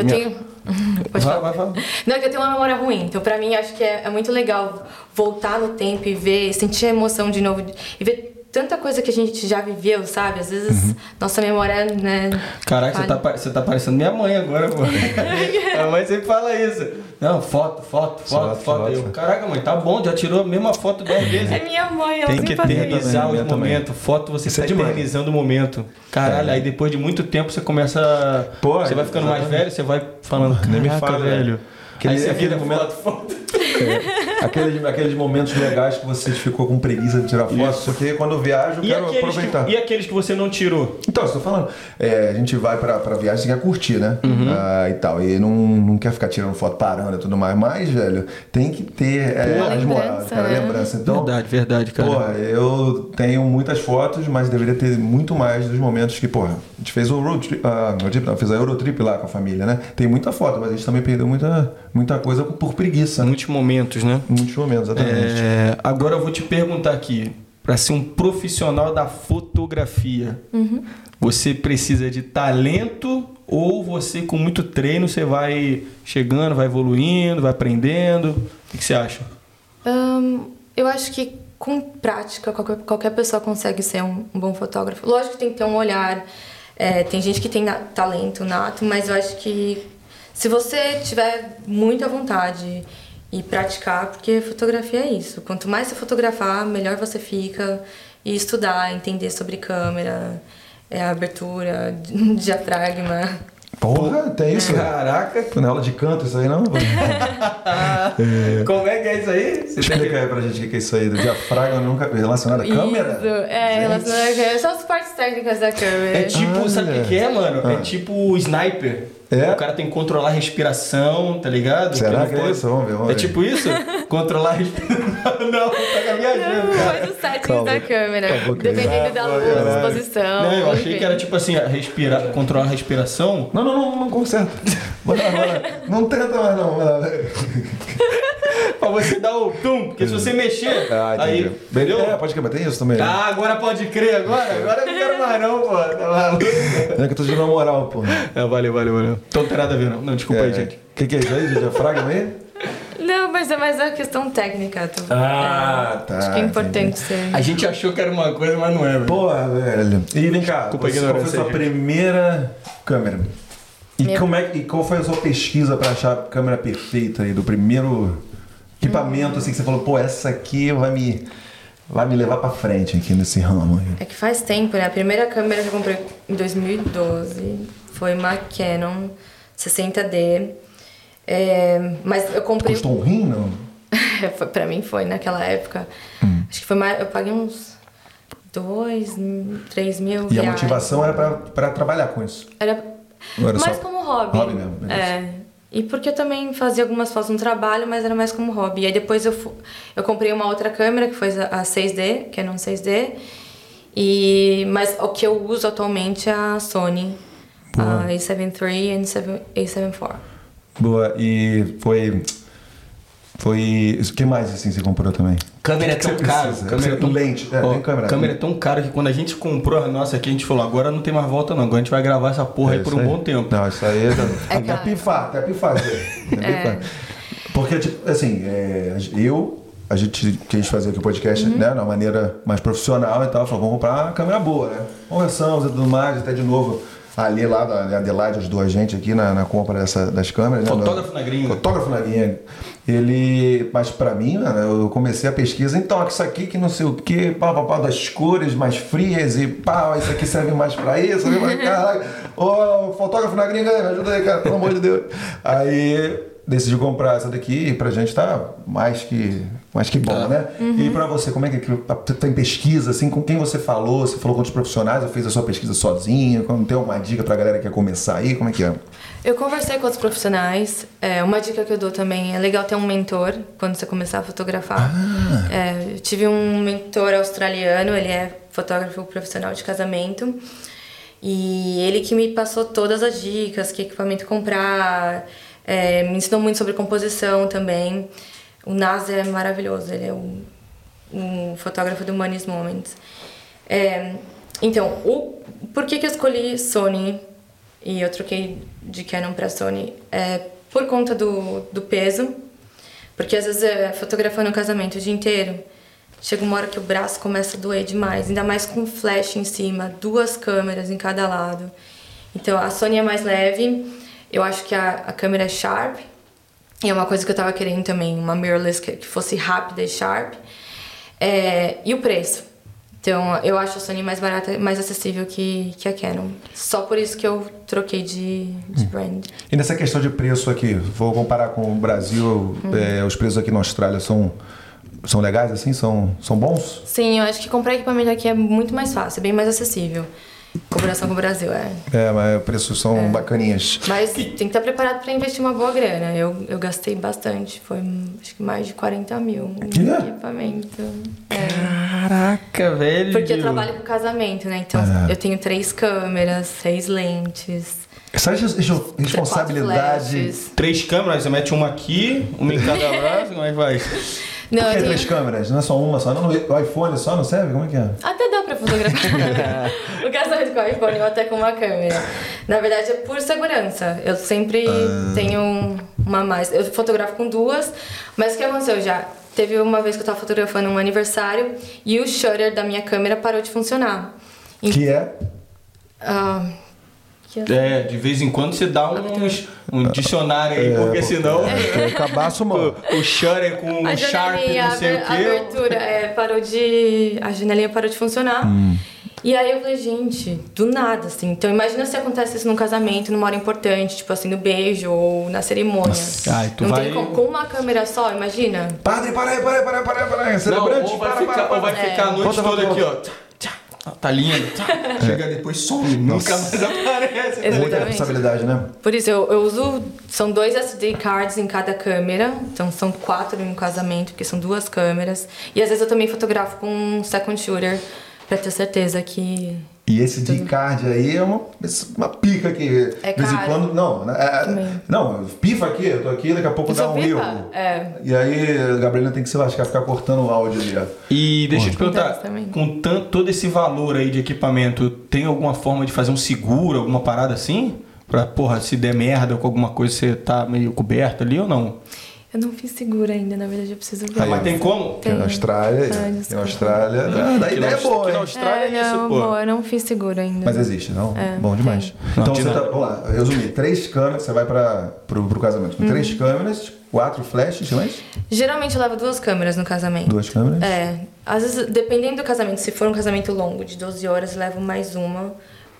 eu Minha- tenho. (laughs) Pode Vai, vai, vai. Não, é que eu tenho uma memória ruim. Então, pra mim, acho que é, é muito legal voltar no tempo e ver, sentir a emoção de novo. E ver tanta coisa que a gente já viveu, sabe? Às vezes, Uhum. nossa memória, né... Caraca, você tá, você tá parecendo minha mãe agora, pô. (laughs) a mãe sempre fala isso. Não, foto, foto, foto, Foto, foto. Eu, Caraca, mãe, tá bom, já tirou a mesma foto dez (laughs) vezes. É minha mãe, ela Tem que eternizar também, eu também. momentos. Foto você Isso é tá demais. eternizando o momento. Caralho, aí depois de muito tempo você começa. Pô, você vai ficando mais exatamente. velho, você vai falando. Nem me "Caraca, fala, velho. Aquele- aí você vira momento- foto, foto. (laughs) É, aqueles, aqueles momentos legais que você ficou com preguiça de tirar foto, porque quando eu viajo eu E quero aproveitar. que, e aqueles que você não tirou? Então, eu tô falando, é, a gente vai pra, pra viagem, você quer curtir, né? Ah, e tal. E não, não quer ficar tirando foto parando e tudo mais. Mas, velho, tem que ter é, Pô, as lembrança, morais, cara, né? lembrança. Então, verdade, verdade, cara. Porra, eu tenho muitas fotos, mas deveria ter muito mais dos momentos que, porra, a gente fez o road trip, ah, trip não, fez a Eurotrip lá com a família, né? Tem muita foto, mas a gente também perdeu muita, muita coisa por preguiça, né? Muitos momentos, né? Muitos momentos, exatamente. É, agora eu vou te perguntar aqui, para ser um profissional da fotografia, você precisa de talento ou você com muito treino você vai chegando, vai evoluindo, vai aprendendo? O que, você acha? Ahn, eu acho que com prática qualquer, qualquer pessoa consegue ser um, um bom fotógrafo. Lógico que tem que ter um olhar. é, tem gente que tem na- talento nato, mas eu acho que se você tiver muita vontade e praticar, porque fotografia é isso. Quanto mais você fotografar, melhor você fica. E estudar, entender sobre câmera, é, abertura, (laughs) diafragma. Porra, tem isso? Caraca! Foi na aula de canto isso aí, não? (laughs) Como é que é isso aí? Você tem Explica aí pra gente o que é isso aí, do diafragma nunca relacionado à câmera? Isso, é, relacionado à câmera. São as partes técnicas da câmera. É tipo, sabe o que é, mano? É Ah. tipo o sniper. É? O cara tem que controlar a respiração, tá ligado? Será não que é isso? Vamos ver, vamos É ver. tipo isso? (laughs) controlar a respiração. (laughs) Não, tá viajando, Não, cara. mas os settings Calma. da câmera. Calma dependendo da luz, Caralho. exposição. Não, eu achei enfim. que era tipo assim, respirar, controlar a respiração. Não, não, não, não conserta. Lá, vai lá. Não tenta mais não. (laughs) (laughs) pra você dar o tum, porque se você mexer, Ah, aí, entendeu? É, pode crer, mas tem isso também. né? Ah, agora pode crer, agora? Agora eu não quero mais não, pô. Tá maluco? É que eu tô uma moral, pô. É, valeu, valeu, valeu. Então não tem nada a ver, não. Não, desculpa aí, gente. O que, que é isso aí, de diafragma aí? Não, mas é mais a questão técnica. Tu, Ah, é, tá, Acho que é importante entendi. ser. A gente achou que era uma coisa, mas não é, velho. Porra, velho. E vem cá, Desculpa a você, qual foi a sua gente. primeira câmera? E, como é, que- e qual foi a sua pesquisa pra achar a câmera perfeita aí, do primeiro equipamento, assim, que você falou, pô, essa aqui vai me, vai me levar pra frente aqui nesse ramo. aí. É que faz tempo, né? A primeira câmera que eu comprei em 2012 foi uma Canon 60D. É, mas eu comprei. Custou um rim, não? (laughs) Foi- pra mim foi naquela época. Hum. Acho que foi mais. Eu paguei uns. Dois, três mil E a reais. motivação era pra, pra trabalhar com isso. Era era mais só como hobby. hobby mesmo, beleza. É. E porque eu também fazia algumas fotos no trabalho, mas era mais como hobby. E aí depois eu, eu comprei uma outra câmera, que foi a a 6D, Canon 6D. E, mas o que eu uso atualmente é a Sony. A A7 III e a A7 IV. Boa, e foi. Foi. O que mais assim você comprou também? Câmera é tão caro. precisa? Câmera é tão... Lente, é, Ó, tem câmera. câmera é tão caro que quando a gente comprou a nossa aqui, a gente falou, agora não tem mais volta não, agora a gente vai gravar essa porra É aí por um bom tempo. Não, isso aí é, É até pifar, até pifar. Pifar. Porque, tipo, assim, é, eu, a gente quis fazer aqui o podcast, Uhum. né, de uma maneira mais profissional e tal, falou, vamos comprar uma câmera boa, né? Conversamos e tudo mais, até de novo, ali lá da Adelaide ajudou a gente aqui na, na compra dessa, das câmeras. né? Fotógrafo na gringa. Fotógrafo na gringa. Ele, mas pra mim, mano, eu comecei a pesquisa, então, isso aqui que não sei o que, pá, pá, pá, das cores mais frias e pá, isso aqui serve mais pra isso, serve mais, caralho. Ô, fotógrafo na gringa, ajuda aí, cara, pelo amor de Deus. Aí decidiu comprar essa daqui, pra gente tá mais que, mais que bom, né? E pra você, como é que? Você tem pesquisa, assim, com quem você falou? Você falou com outros profissionais ou fez a sua pesquisa sozinho? Tem uma dica pra galera que quer começar aí? Como é que é? Eu conversei com outros profissionais. É, uma dica que eu dou também é legal ter um mentor quando você começar a fotografar. É, eu tive um mentor australiano, ele é fotógrafo profissional de casamento. E ele que me passou todas as dicas, que equipamento comprar, é, me ensinou muito sobre composição também. O Nas é maravilhoso, ele é um, um fotógrafo do Money's Moments. É, então, o, por que, que eu escolhi Sony e eu troquei de Canon para Sony? É por conta do, do peso, porque às vezes é, fotografando um casamento o dia inteiro, chega uma hora que o braço começa a doer demais, ainda mais com flash em cima, duas câmeras em cada lado. Então a Sony é mais leve, eu acho que a, a câmera é sharp, e é uma coisa que eu tava querendo também, uma mirrorless que, que fosse rápida e sharp. É, e o preço. Então, eu acho a Sony mais barata, mais acessível que, que a Canon. Só por isso que eu troquei de, de brand. E nessa questão de preço aqui, vou comparar com o Brasil, é, os preços aqui na Austrália são, são legais assim? São, são bons? Sim, eu acho que comprar equipamento aqui é muito mais fácil, é bem mais acessível. Comparação com o Brasil, é. É, mas os preços são bacaninhas. Mas tem que estar preparado para investir uma boa grana. Eu, eu gastei bastante, foi acho que mais de 40 mil em Que? equipamento. É. Caraca, velho. Porque eu trabalho com casamento, né? Então eu tenho três câmeras, seis lentes. Essa responsabilidade. Três câmeras, você mete uma aqui, uma em cada (laughs) braço, como é que vai? Não, Por que três câmeras? Não é só uma só? Não, o iPhone só não serve? Como é que é? Até dá pra fotografar. (laughs) o casamento com o iPhone ou até com uma câmera. Na verdade é por segurança. Eu sempre tenho uma mais. Eu fotografo com duas, mas o que aconteceu já? Teve uma vez que eu tava fotografando um aniversário e o shutter da minha câmera parou de funcionar. E- Que é? Ah, que- É, de vez em quando você dá uns, um dicionário aí, porque senão É, (laughs) é cabaço, mano. o, o shutter com a sharp, janelinha, não sei a o a quê. abertura é, parou de. A janelinha parou de funcionar. Hum. E aí eu falei, gente, do nada, assim. Então imagina se acontece isso num casamento, numa hora importante, tipo assim, no beijo ou na cerimônia. Ai, tu Não vai- tem como. Com uma câmera só, imagina. Padre, para aí, para aí, para aí, para aí, para aí. Não, Celebrante, ou vai para, ficar, para, para. ou vai ficar a noite Volta, toda aqui, ó. Tá lindo. tchá. (laughs) Chega depois some, nunca mais aparece. Muita Exatamente. responsabilidade, né? Por isso, eu, eu uso. São dois SD cards em cada câmera. Então são quatro em um casamento, porque são duas câmeras. E às vezes eu também fotografo com um second shooter pra ter certeza que. E esse de card aí é uma, uma pica que É de vez em quando. Não, é- Também. não, pifa aqui, eu tô aqui, daqui a pouco Isso dá um pifa? erro. É. E aí a Gabriela tem que se lascar, ficar cortando o áudio ali, ó. E deixa eu te perguntar, com tanto, todo esse valor aí de equipamento, tem alguma forma de fazer um seguro, alguma parada assim? Pra, porra, se der merda ou com alguma coisa, você tá meio coberto ali ou não? Eu não fiz seguro ainda, na verdade eu preciso ver. Ah, mas tem como? Aqui na Austrália, Ah, aqui na desculpa. Austrália. Ah, daí Aqui ideia na é boa, na? Austrália é, isso, não, pô. boa, eu não fiz seguro ainda. Mas existe, não? É, Bom demais. tem. Então você tá, vamos lá, resumir. Três câmeras, você vai para pro, pro casamento com Uhum. três câmeras, quatro flashes, mais? Geralmente eu levo duas câmeras no casamento. Duas câmeras. É. Às vezes, dependendo do casamento, se for um casamento longo, de 12 horas, eu levo mais uma,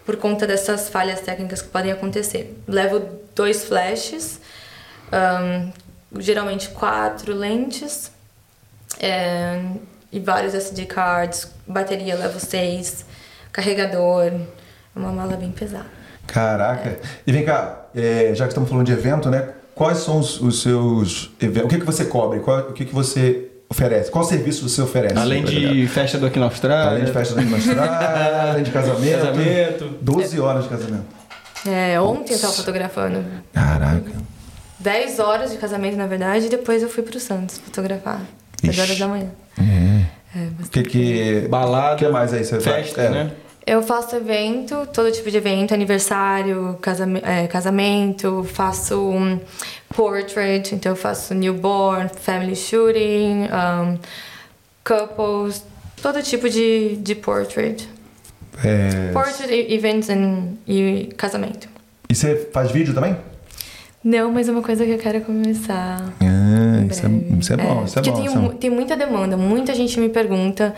por conta dessas falhas técnicas que podem acontecer. Levo dois flashes, ahn, geralmente quatro lentes, é, e vários SD cards, bateria eu levo seis, carregador, é uma mala bem pesada. Caraca. E vem cá, é, já que estamos falando de evento, né? Quais são os, os seus eventos? O que, que você cobre? Qual- o que, que você oferece? Qual serviço você oferece? Além de festa do aqui na Austrália. Além de festa da Austrália, além de (laughs) casamento. Casamento. 12 horas de casamento. É, ontem eu tava fotografando Caraca. 10 horas de casamento, na verdade, e depois eu fui pro Santos fotografar. 10 Ixi. horas da manhã. É, O que que... Balada, O que mais aí você faz? festa, É. né? Eu faço evento, todo tipo de evento, aniversário, casame- é, casamento, faço um portrait, então eu faço newborn, family shooting, um, couples, todo tipo de, de portrait. É, Portrait, events and- e casamento. E você faz vídeo também? Não, mas é uma coisa que eu quero começar. Ah, isso, é, isso é bom, isso é porque bom. tem, isso é tem muita demanda, muita gente me pergunta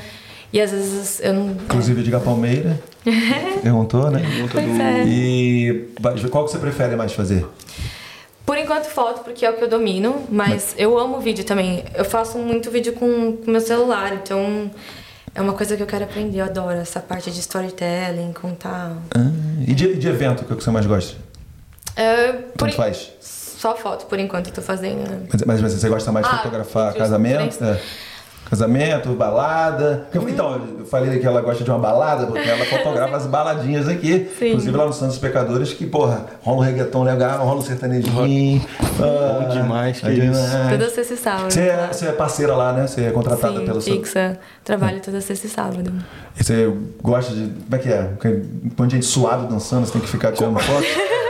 e às vezes eu não. Inclusive, Edgar Palmeira (laughs) perguntou, né? Pois é. E qual que você prefere mais fazer? Por enquanto foto, porque é o que eu domino, mas eu amo vídeo também. Eu faço muito vídeo com, com meu celular, então é uma coisa que eu quero aprender. Eu adoro essa parte de storytelling, contar. Ah, e de, de evento, o que é que você mais gosta? En- faz? Só foto, por enquanto, eu tô fazendo. né? Mas, mas você gosta mais de Ah, fotografar casamento? É. Casamento, balada. Então, eu falei que ela gosta de uma balada, porque ela (laughs) fotografa as baladinhas aqui. Sim. Inclusive lá no Santos Pecadores, que, porra, rola um reggaeton legal, rola um sertanejinho. Bom demais, que isso. Toda sexta e sábado. Você é, você é parceira lá, né? Você é contratada Sim, pelo seu. fixa. Trabalho toda sexta e sábado. E você gosta de. Como é que é? Um monte de gente suado dançando, você tem que ficar tirando foto. (laughs)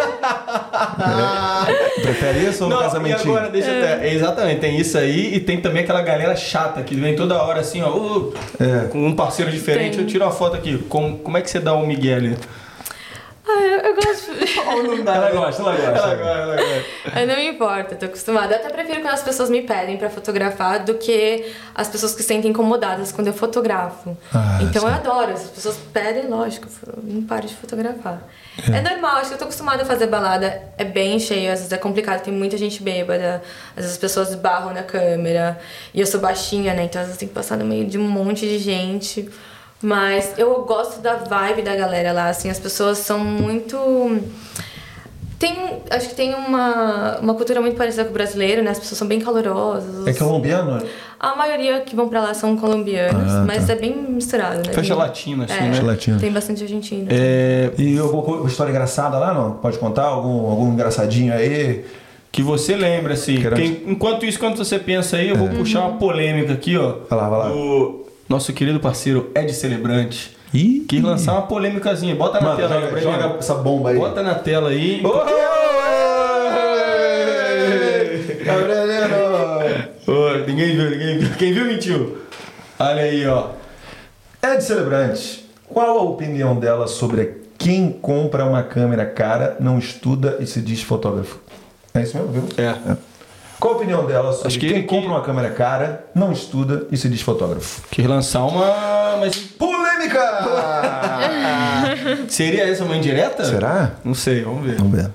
É. (laughs) Prefere isso ou no Não, e casamentinho? agora, deixa eu ter. Exatamente, tem isso aí e tem também aquela galera chata que vem toda hora assim, ó, "Ô, É. com um parceiro diferente, Tem. eu tiro uma foto aqui. Como, como é que você dá o Miguel ali? Ah, eu, gosto. (laughs) Ou não dá, Ela né? gosta, ela gosta. Ela gosta, ela gosta. Eu não me importo, tô acostumada. Eu até prefiro quando as pessoas me pedem pra fotografar do que as pessoas que se sentem incomodadas quando eu fotografo. Ah, então sim. eu adoro, as pessoas pedem, lógico, eu não paro de fotografar. É. normal, acho que eu tô acostumada a fazer balada, é bem cheio, às vezes é complicado, tem muita gente bêbada, às vezes as pessoas barram na câmera, e eu sou baixinha, né? Então às vezes tem que passar no meio de um monte de gente. Mas eu gosto da vibe da galera lá, assim, as pessoas são muito. Tem, acho que tem uma, uma cultura muito parecida com o brasileiro, né? As pessoas são bem calorosas. É colombiano? A maioria que vão pra lá são colombianos, Ah, mas tá. é bem misturado, né? Tem- latina, assim, é, né? Latina. Tem bastante argentino. É, E alguma história engraçada lá, não? Pode contar? Algum, algum engraçadinho aí? que você lembra, assim. Quem- enquanto isso, quando você pensa aí, eu vou puxar uma polêmica aqui, ó. Vai lá, vai lá. O nosso querido parceiro Ed Celebrante Ih! quis lançar uma polêmicazinha. Bota na Mano, tela aí, joga, Gabriel. joga essa bomba aí. Bota na tela aí. Gabrielino! Ô, ninguém viu, ninguém viu. Quem viu, mentiu. Olha aí, ó. Ed Celebrante, qual a opinião dela sobre quem compra uma câmera cara, não estuda e se diz fotógrafo? É isso mesmo, viu? É. Qual a opinião dela sobre Acho que quem ele compra que- uma câmera cara, não estuda e se diz fotógrafo? Quis lançar uma. Mas Polêmica! (laughs) seria essa uma indireta? Será? Não sei, vamos ver. Vamos ver.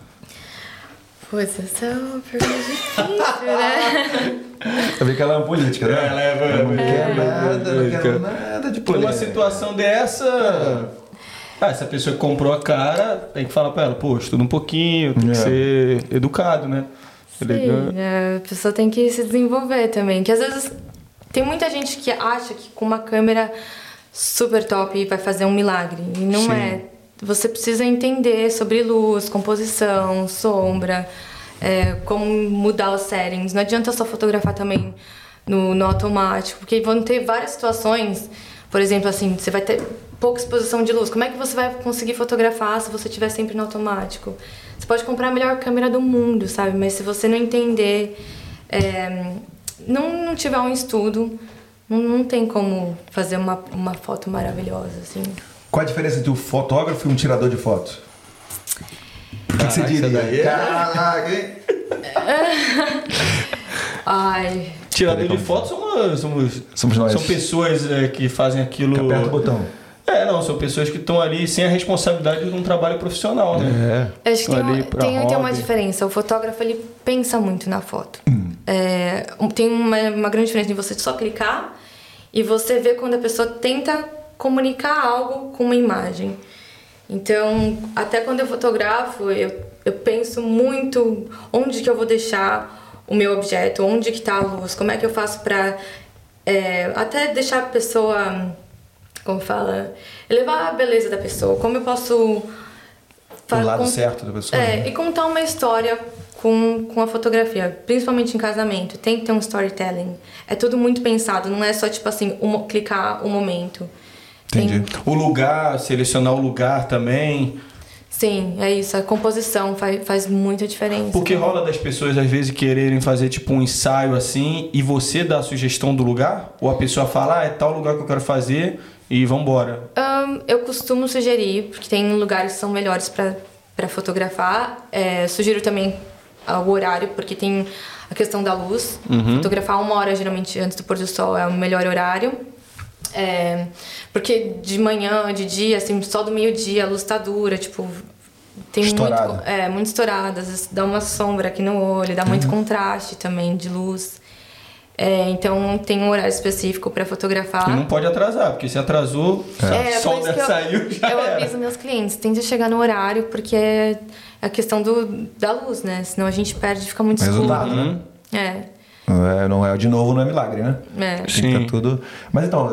Pois essa é uma pergunta difícil, né? Eu vi que ela é uma política, né? Ela é, não é, quero é, nada, não é, quero é. nada de Por política. uma situação dessa. Ah, essa pessoa que comprou a cara, tem que falar pra ela, pô, estuda um pouquinho, tem que É. ser educado, né? Elegante. Sim, é, a pessoa tem que se desenvolver também. Que às vezes tem muita gente que acha que com uma câmera super top vai fazer um milagre. E não Sim. é. Você precisa entender sobre luz, composição, sombra, é, como mudar os settings. Não adianta só fotografar também no, no automático, porque vão ter várias situações. Por exemplo, assim, você vai ter pouca exposição de luz. Como é que você vai conseguir fotografar se você estiver sempre no automático? Você pode comprar a melhor câmera do mundo, sabe? Mas se você não entender, é, não, não tiver um estudo, não, não tem como fazer uma, uma foto maravilhosa, assim. Qual a diferença entre um fotógrafo e um tirador de foto? O que, que você isso diria? daí é- Caraca, hein? (laughs) Ai, Tirador de fotos somos, somos, Somos nós. são pessoas é, que fazem aquilo. Aperta o botão. É, não, são pessoas que estão ali sem a responsabilidade de um trabalho profissional, né? É. Eu acho que tem, Ali uma, tem, tem uma diferença. O fotógrafo, ele pensa muito na foto. É, um- tem uma, uma grande diferença de você só clicar e você ver quando a pessoa tenta comunicar algo com uma imagem. Então, até quando eu fotografo, eu, eu penso muito onde que eu vou deixar o meu objeto, onde que tá a luz, como é que eu faço pra é, até deixar a pessoa, como fala, elevar a beleza da pessoa, como eu posso O fa- lado con- certo da pessoa. é, né? e contar uma história com, com a fotografia, principalmente em casamento. Tem que ter um storytelling. É tudo muito pensado, não é só tipo assim, um, clicar um momento. Tem- Entendi. O lugar, selecionar o lugar também. sim, é isso. A composição faz, faz muita diferença. Porque rola das pessoas às vezes quererem fazer tipo um ensaio assim e você dá a sugestão do lugar? Ou a pessoa fala, ah, é tal lugar que eu quero fazer e vambora. Ahn, eu costumo sugerir, porque tem lugares que são melhores para fotografar. É, sugiro também ah, o horário, porque tem a questão da luz. Fotografar uma hora, geralmente, antes do pôr do sol é o melhor horário. É, porque de manhã, de dia, assim, só do meio-dia a luz tá dura, tipo, tem Estourado. muito, é, muito estourado, às vezes dá uma sombra aqui no olho, dá muito contraste também de luz. É, então tem um horário específico para fotografar. E não pode atrasar, porque se atrasou, É, o sol isso que eu, saiu, já eu era. aviso meus clientes, tente chegar no horário, porque é a questão do, da luz, né? Senão a gente perde, fica muito Resultado, escuro. né? É, Não é, não é, de novo, não é milagre, né? é. Fica tudo. Mas então,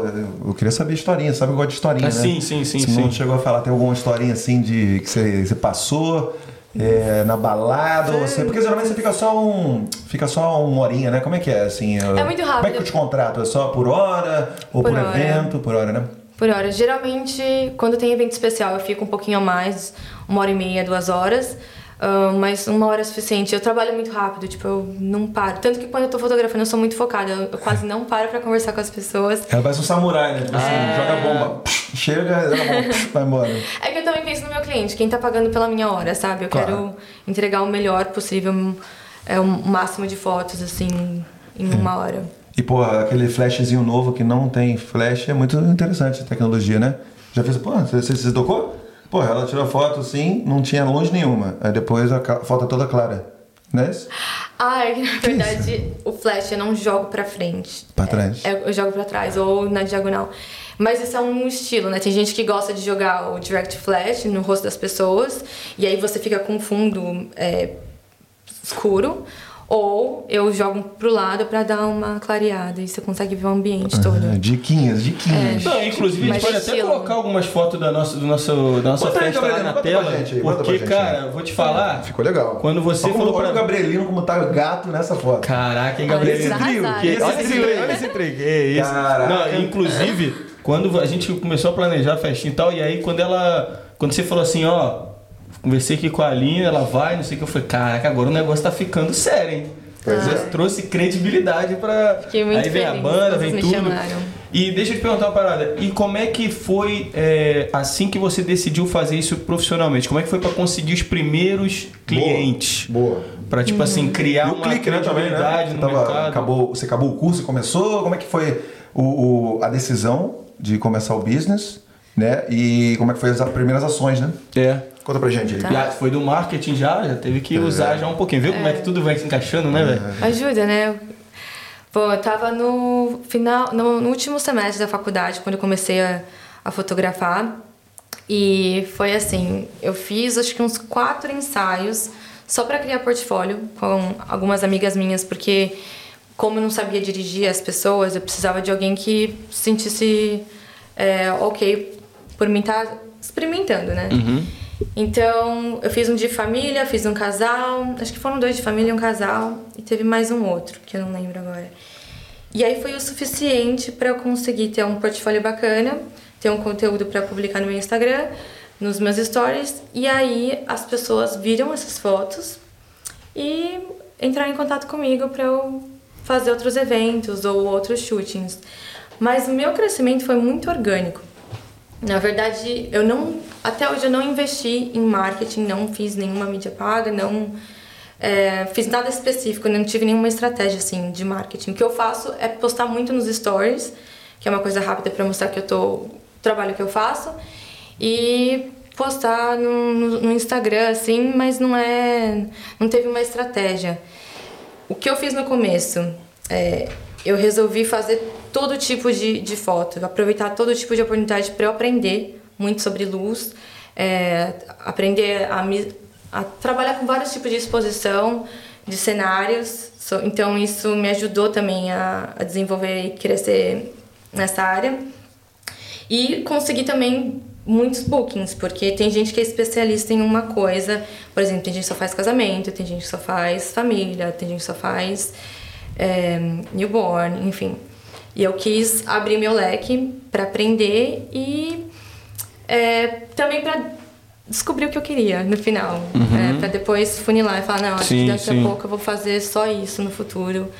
eu queria saber historinha, sabe? Eu gosto de historinha, Ah, né? sim, sim, sim, Se não sim. chegou a falar, tem alguma historinha assim de que você, você passou é, na balada, ou você. Porque geralmente você fica só um. Fica só uma horinha, né? Como é que é assim? É muito rápido. Como é que eu te contrato? É só por hora? Ou por, Por hora. evento? Por hora, né? Por hora. Geralmente, quando tem evento especial, eu fico um pouquinho a mais, uma hora e meia, duas horas. Ah, mas uma hora é suficiente. Eu trabalho muito rápido, tipo, eu não paro. Tanto que quando eu tô fotografando, eu sou muito focada. Eu, eu quase não paro pra conversar com as pessoas. Ela parece um samurai, né? Tipo assim, É. joga bomba, psh, chega, joga bomba, psh, (laughs) vai embora. É que eu também penso no meu cliente, quem tá pagando pela minha hora, sabe? Eu Claro. quero entregar o melhor possível, é, o máximo de fotos, assim, em uma hora. E, pô, aquele flashzinho novo que não tem flash é muito interessante a tecnologia, né? Já fez, pô, você, você, você tocou? Pô, ela tirou foto assim, não tinha luz nenhuma. Aí depois a foto é toda clara. Não é isso? Ah, é que na verdade o flash eu não jogo pra frente. Pra trás. É, eu jogo pra trás ou na diagonal. Mas isso é um estilo, né? Tem gente que gosta de jogar o direct flash no rosto das pessoas e aí você fica com fundo é, escuro. Ou eu jogo pro lado pra dar uma clareada e você consegue ver o ambiente todo. Diquinhas, diquinhas. Não, inclusive, a gente pode até estilo. colocar algumas fotos da nossa, do nosso, da nossa Bota aí, festa lá Gabrielino, na tela. gente porque, gente cara, vou te falar. Ficou legal. Quando você olha como, falou olha pra- o Gabrielino como tá gato nessa foto. Caraca, hein, Olha Gabriel? esse trio, olha Olha esse trio, olha esse trem. É isso. Caraca. Não, inclusive, quando a gente começou a planejar a festinha e tal, e aí quando ela. Quando você falou assim, ó, conversei aqui com a Aline, ela vai, não sei o que, eu falei, caraca, agora o negócio tá ficando sério, hein? Pois Você é. trouxe credibilidade pra. Fiquei muito aí vem a feliz banda, quando vem tudo. chamaram. E deixa eu te perguntar uma parada. E como é que foi é, assim que você decidiu fazer isso profissionalmente? Como é que foi pra conseguir os primeiros clientes? Boa. Pra, tipo assim, criar E o uma clique, né, também, né? credibilidade Você, no tava- mercado. acabou, você acabou o curso e começou? Como é que foi o, o- a decisão de começar o business, né? E como é que foi as primeiras ações, né? É. Conta pra gente aí. Tá. Já foi do marketing já, já teve que usar já um pouquinho. Viu como é que tudo vai se encaixando, né, velho? Ajuda, né? Pô, eu tava no final, no, no último semestre da faculdade, quando eu comecei a, a fotografar. E foi assim, eu fiz acho que uns quatro ensaios só para criar portfólio com algumas amigas minhas, porque como eu não sabia dirigir as pessoas, eu precisava de alguém que se sentisse é, ok por mim estar experimentando, né? Então, eu fiz um de família, fiz um casal, acho que foram dois de família e um casal, e teve mais um outro, que eu não lembro agora. E aí foi o suficiente para eu conseguir ter um portfólio bacana, ter um conteúdo para publicar no meu Instagram, nos meus stories, e aí as pessoas viram essas fotos e entraram em contato comigo para eu fazer outros eventos ou outros shootings. Mas o meu crescimento foi muito orgânico. Na verdade, eu não. Até hoje eu não investi em marketing, não fiz nenhuma mídia paga, não é, fiz nada específico, não tive nenhuma estratégia assim de marketing. O que eu faço é postar muito nos stories, que é uma coisa rápida para mostrar que eu tô o trabalho que eu faço, e postar no, no, no Instagram assim, mas não é, não teve uma estratégia. O que eu fiz no começo, é, eu resolvi fazer todo tipo de, de foto, aproveitar todo tipo de oportunidade para eu aprender muito sobre luz, é, aprender a, me- a trabalhar com vários tipos de exposição, de cenários. Então isso me ajudou também a, a desenvolver e crescer nessa área. E consegui também muitos bookings, porque tem gente que é especialista em uma coisa. Por exemplo, tem gente que só faz casamento, tem gente que só faz família, tem gente que só faz é, newborn, enfim. E eu quis abrir meu leque para aprender e é, também para descobrir o que eu queria no final. É, para depois funilar e falar, não, acho que daqui sim. a pouco eu vou fazer só isso no futuro.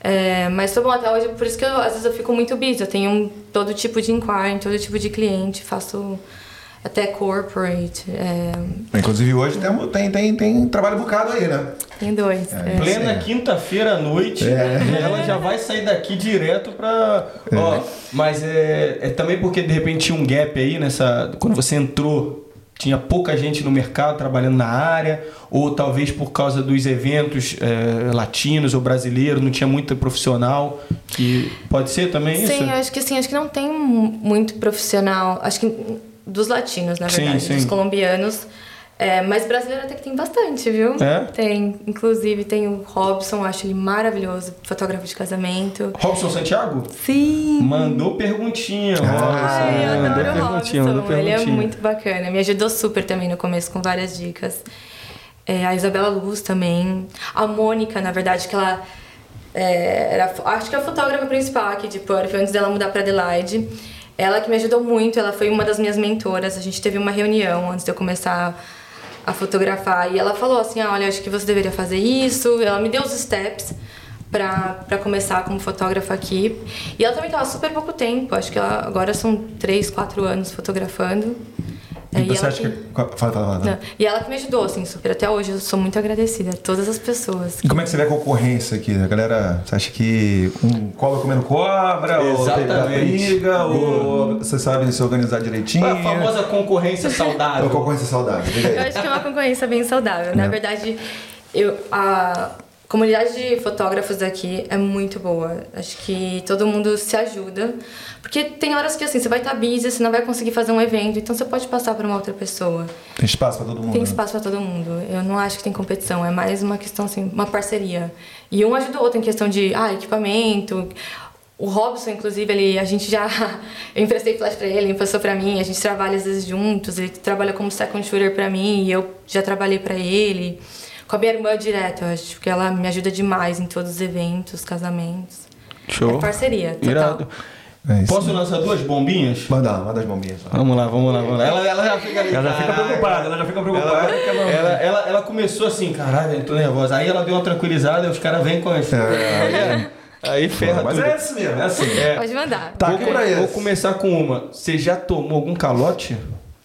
É, mas tô bom até hoje, por isso que eu, às vezes eu fico muito busy. Eu tenho todo tipo de inquiry, todo tipo de cliente, faço até corporate. É, Inclusive hoje tem, tem, tem, tem trabalho bocado aí, né? tem dois. é. Plena É. quinta-feira à noite, É. ela já vai sair daqui direto pra. Ó, mas é, é também porque de repente tinha um gap aí nessa. Quando você entrou tinha pouca gente no mercado trabalhando na área, ou talvez por causa dos eventos é, latinos ou brasileiros, não tinha muito profissional, que pode ser também sim, isso? Sim, acho que sim, acho que não tem muito profissional, acho que dos latinos, na verdade, sim, sim. dos colombianos. É, mas brasileiro até que tem bastante, viu? É? Tem. Inclusive tem o Robson, acho ele maravilhoso, fotógrafo de casamento. Robson Santiago? Sim. Mandou perguntinha, Robson. Ai, eu mandou adoro perguntinha, Robson. Mandou perguntinha. Ele é muito bacana. Me ajudou super também no começo com várias dicas. É, a Isabela Luz também. A Mônica, na verdade, que ela é, era, acho que é a fotógrafa principal aqui de Perth, antes dela mudar para Adelaide. Ela que me ajudou muito, ela foi uma das minhas mentoras. A gente teve uma reunião antes de eu começar a fotografar. E ela falou assim: ah, olha, acho que você deveria fazer isso. Ela me deu os steps para começar como fotógrafa aqui. E ela também estava super pouco tempo, acho que ela agora são 3, 4 anos fotografando. É, e, você acha que... que... Fala, fala, fala. E ela que me ajudou, assim, super. Até hoje eu sou muito agradecida a todas as pessoas. E como é que você vê a concorrência aqui? A galera, você acha que um cobra comendo cobra? Exatamente. Ou briga? Ou você sabe se organizar direitinho? a famosa concorrência saudável. (laughs) a concorrência saudável. Eu acho que é uma concorrência bem saudável. Na é. verdade, eu... A comunidade de fotógrafos aqui é muito boa. Acho que todo mundo se ajuda. Porque tem horas que assim, você vai estar tá busy, você não vai conseguir fazer um evento, então você pode passar para uma outra pessoa. Tem espaço para todo mundo. Tem né? espaço para todo mundo. Eu não acho que tem competição, é mais uma questão assim, uma parceria. E um ajuda o outro em questão de ah, equipamento. O Robson, inclusive, ele, a gente já. (laughs) Eu emprestei flash para ele, ele emprestou para mim, a gente trabalha às vezes juntos, ele trabalha como second shooter para mim e eu já trabalhei para ele. Com a minha irmã direto, eu acho, porque ela me ajuda demais em todos os eventos, casamentos. Show. É parceria, total. Irado. É Posso lançar duas bombinhas? Manda, manda as bombinhas. Vamos lá, vamos lá, vamos lá. Ela, ela já fica ali. Ela já fica preocupada, ela já fica preocupada. Ela, ela, ela, ela começou assim, caralho, eu tô nervosa. Aí ela deu uma tranquilizada e os caras vêm com essa. É, Aí ferra Mas tudo. é assim mesmo, é assim. É. Pode mandar. Tá, vou, vou começar com uma. Você já tomou algum calote?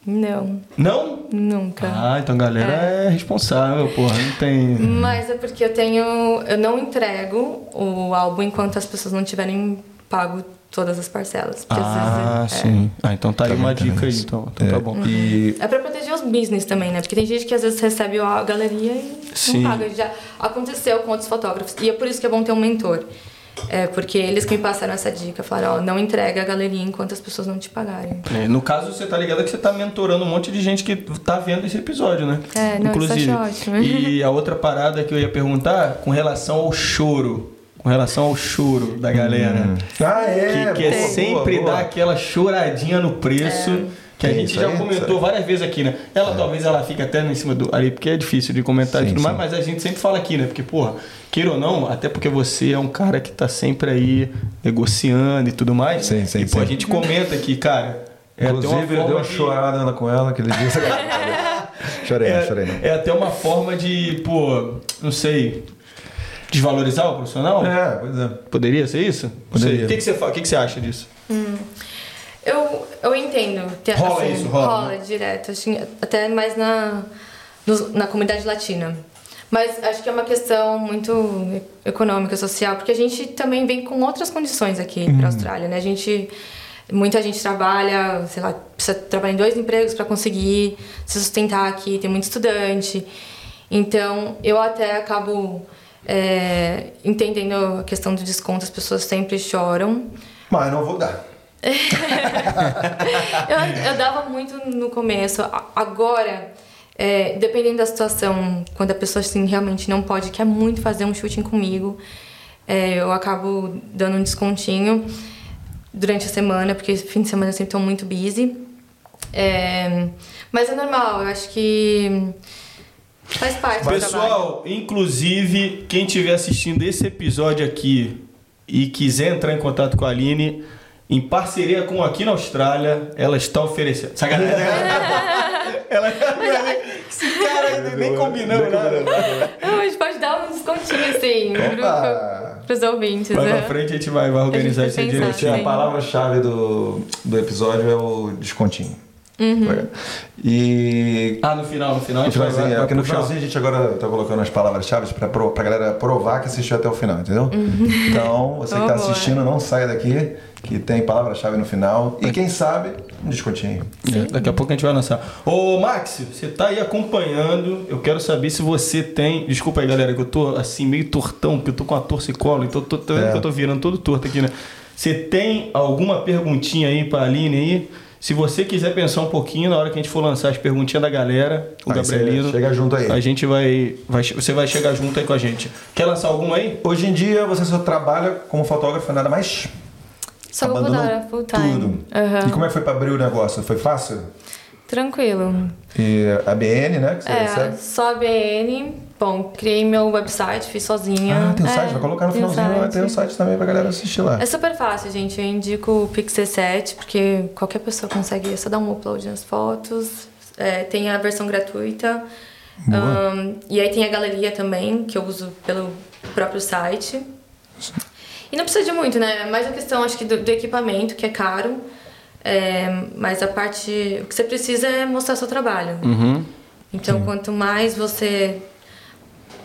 Não. Não? Nunca. Ah, então a galera é, é responsável, porra. Não tem. Mas é porque eu tenho. Eu não entrego o álbum enquanto as pessoas não tiverem pago todas as parcelas. Ah, sim. É. Ah, então tá aí uma dica aí, então, então tá é. tá bom. E... É pra proteger os business também, né? Porque tem gente que às vezes recebe a galeria e sim. não paga. Já aconteceu com outros fotógrafos. E é por isso que é bom ter um mentor. É, porque eles que me passaram essa dica, falaram, ó, não entrega a galeria enquanto as pessoas não te pagarem. É, no caso, você tá ligado que você tá mentorando um monte de gente que tá vendo esse episódio, né? É, não, Inclusive. isso ótimo. E a outra parada que eu ia perguntar, com relação ao choro. Com relação ao choro da galera. Hum. Ah, é? Que, que é sempre boa, boa. dar aquela choradinha no preço. É que a gente já aí, comentou várias vezes aqui, né? Ela é. talvez ela fique até em cima do ali, porque é difícil de comentar sim, e tudo mais, mas a gente sempre fala aqui, né? Porque, porra, queira ou não, até porque você é um cara que tá sempre aí negociando e tudo mais. Sim, sim, e, pô, a gente comenta aqui, cara. É Inclusive, eu dei uma de... chorada com ela aquele dia. (laughs) chorei, é, chorei não. É até uma forma de, pô, não sei, desvalorizar o profissional? É, pois é. Poderia ser isso? Poderia. O que, que, você, o que, que você acha disso? Hum. Eu, eu entendo. Rola assim, isso, rola. Rola né? direto, assim, até mais na, na comunidade latina. Mas acho que é uma questão muito econômica, social, porque a gente também vem com outras condições aqui uhum. para a Austrália, né? A gente muita gente trabalha, sei lá, precisa trabalhar em dois empregos para conseguir se sustentar aqui, tem muito estudante. Então, eu até acabo é, entendendo a questão do desconto, as pessoas sempre choram. Mas não vou dar. (laughs) eu, eu dava muito no começo. Agora, é, dependendo da situação, quando a pessoa assim, realmente não pode, quer muito fazer um shooting comigo, é, eu acabo dando um descontinho durante a semana, porque fim de semana eu sempre estou muito busy. É, mas é normal, eu acho que faz parte Pessoal, inclusive, quem estiver assistindo esse episódio aqui e quiser entrar em contato com a Aline em parceria com aqui na Austrália, ela está oferecendo. Sacanagem. (laughs) ela, esse cara ainda nem combinou nada. Não, a gente pode dar um descontinho assim para os ouvintes. Mais né? pra frente a gente vai, vai organizar isso direitinho. A palavra-chave do, do episódio é o descontinho. Uhum. E. Ah, no final, no final. No finalzinho, vai, é, porque no finalzinho a gente agora tá colocando as palavras-chave pra, pro, pra galera provar que assistiu até o final, entendeu? (laughs) Então, você que tá boa. assistindo, não saia daqui, que tem palavra-chave no final. E quem sabe, um descontinho. É, daqui a pouco a gente vai lançar. Ô, Max, você tá aí acompanhando. Eu quero saber se você tem. Desculpa aí, galera, que eu tô assim, meio tortão, porque eu tô com a torcicolo, então tô, tô vendo É. eu tô virando todo torto aqui, né? Você tem alguma perguntinha aí pra Aline aí? Se você quiser pensar um pouquinho na hora que a gente for lançar as perguntinhas da galera, o Aí Gabrielino. chega junto aí. A gente vai, vai. Você vai chegar junto aí com a gente. Quer lançar alguma aí? Hoje em dia, você só trabalha como fotógrafo, nada mais? Só fotógrafo full time. Tudo. Aham. E como é que foi pra abrir o negócio? Foi fácil? Tranquilo. E a BN, né? Que você É, recebe? só a BN. Bom, criei meu website, fiz sozinha. Ah, tem o É, site, vai colocar no finalzinho, vai site. ter o site também pra galera assistir lá. É super fácil, gente. Eu indico o Pixel 7, porque qualquer pessoa consegue. É só dar um upload nas fotos. É, tem a versão gratuita. Boa. Ahn, e aí tem a galeria também, que eu uso pelo próprio site. E não precisa de muito, né? É mais a questão, acho que, do, do equipamento, que é caro. É, mas a parte. O que você precisa é mostrar seu trabalho. Uhum. Então, quanto mais você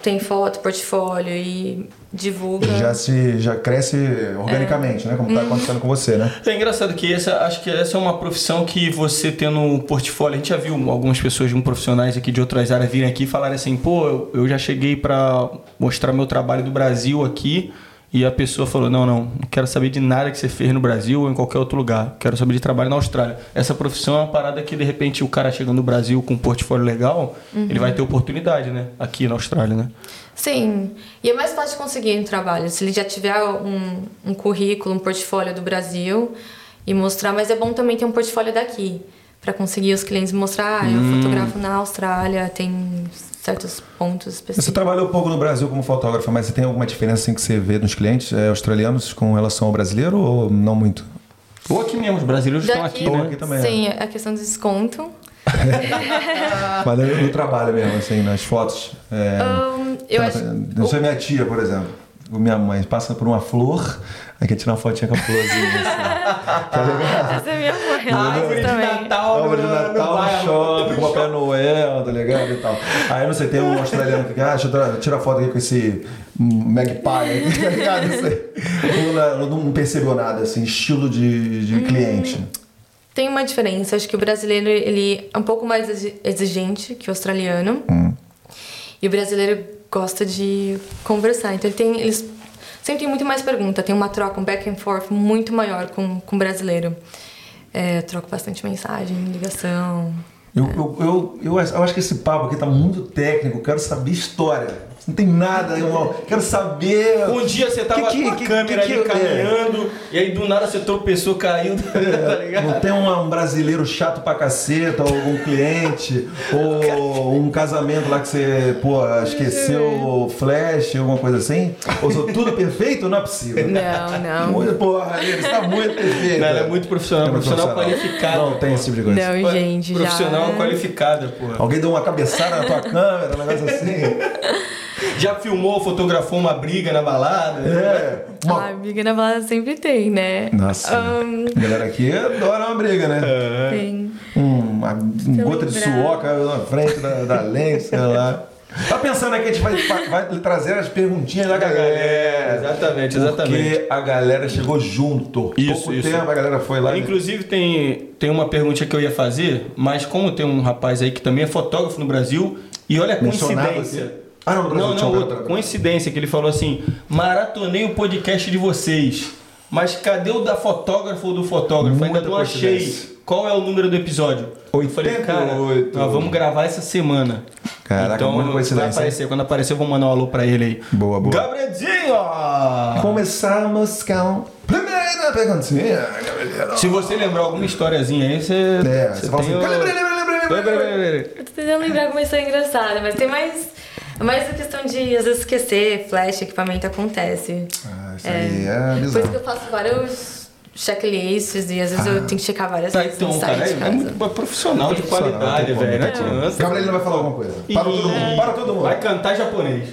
tem foto, portfólio e divulga. Já se já cresce organicamente, né? Como tá acontecendo com você, né? É engraçado que essa, acho que essa é uma profissão que você tendo um portfólio, a gente já viu algumas pessoas, um profissionais aqui de outras áreas virem aqui e falarem assim, pô, eu, eu já cheguei pra mostrar meu trabalho do Brasil aqui e a pessoa falou, não, não, não quero saber de nada que você fez no Brasil ou em qualquer outro lugar, quero saber de trabalho na Austrália. Essa profissão é uma parada que de repente o cara chegando no Brasil com um portfólio legal, ele vai ter oportunidade, né? Aqui na Austrália, né? Sim, e é mais fácil conseguir um trabalho. Se ele já tiver um, um currículo, um portfólio do Brasil e mostrar, mas é bom também ter um portfólio daqui, para conseguir os clientes mostrar, ah, eu Hum. fotografo na Austrália, tem certos pontos Você específicos. trabalhou pouco no Brasil como fotógrafa, mas você tem alguma diferença assim, que você vê nos clientes é, australianos com relação ao brasileiro ou não muito? Ou aqui mesmo, os brasileiros estão Daqui, aqui, Ou né? aqui também, Sim, a questão do desconto. (laughs) Mas no, no trabalho mesmo, assim, nas fotos. É, Ahn, eu acho. Não sei minha tia, por exemplo. ou Minha mãe passa por uma flor, aí quer tirar uma fotinha com a florzinha. Assim. Tá ligado? Essa é minha mãe. Árvore ela de também. Natal, Árvore de no- no Natal no shopping, com Papai Noel, tá ligado? E tal. Aí não sei, tem um australiano que ah, deixa eu tirar- foto aqui com esse magpie, aqui, (laughs) tá ligado? Não, não percebeu nada, assim, estilo de, de cliente. Tem uma diferença. Acho que o brasileiro ele é um pouco mais exi- exigente que o australiano. E o brasileiro gosta de conversar. Então ele tem, eles sempre tem muito mais pergunta. Tem uma troca, um back and forth muito maior com, com o brasileiro. É, troco bastante mensagem, ligação. Eu, eu, eu, eu, eu acho que esse papo aqui tá muito técnico, quero saber história. Não tem nada, irmão. Quero saber. Um dia você tava Que- que- com a que- câmera que- ali que- caminhando, e aí do nada você tropeçou, caiu, (laughs) tá ligado? Não tem um, um brasileiro chato pra caceta, ou um cliente, (laughs) ou um casamento lá que você, pô, esqueceu o flash, alguma coisa assim? Ou sou tudo perfeito? Não é possível. Não, não. Muito, porra, ele está muito perfeito. Não, ela é muito profissional, É muito profissional, profissional. qualificada. Não tem esse tipo de coisa. Não, gente, já. Profissional qualificada, pô. Alguém deu uma cabeçada na tua câmera, um negócio assim. (laughs) Já filmou, fotografou uma briga na balada? É. Uma... Ah, amiga na balada sempre tem, né? Nossa. Ahn, A galera aqui adora uma briga, né? tem. Um, uma um gota de suor caiu na frente da, da lente, sei lá. Tá pensando aí que a gente vai, vai trazer as perguntinhas da galera. É, exatamente, exatamente. Porque a galera chegou junto. Isso, Pouco isso. tempo a galera foi lá. Inclusive tem, tem uma pergunta que eu ia fazer, mas como tem um rapaz aí que também é fotógrafo no Brasil, e olha a Mencionado coincidência. Ah, não, no Brasil não, tinha não, outra. cara- Coincidência que ele falou assim: maratonei o podcast de vocês. Mas cadê o da fotógrafa ou do fotógrafo? Ainda Muita não achei. coincidência. Qual é o número do episódio? Eu falei, cara, 88. nós vamos gravar essa semana. Caraca, então, muita vai coincidência, aparecer. Quando aparecer, eu vou mandar um alô pra ele aí. Boa, boa. Gabrielzinho! Começamos com. Primeira perguntinha. Se você lembrar alguma historiazinha aí, você. É, você fala assim. Lembrei, lembrei, lembrei, lembrei, lembrei, lembrei. Eu tô tentando lembrar alguma história engraçada, mas tem mais. É mais a questão de às vezes esquecer, flash, equipamento acontece. Ah, isso aí é Por isso que eu faço vários checklists e às vezes eu tenho que checar várias Tá, vezes então, no cara, é, é muito profissional de qualidade, velho. Não adianta. Gabriel vai falar alguma coisa. Para todo mundo, para todo mundo. Vai cantar japonês.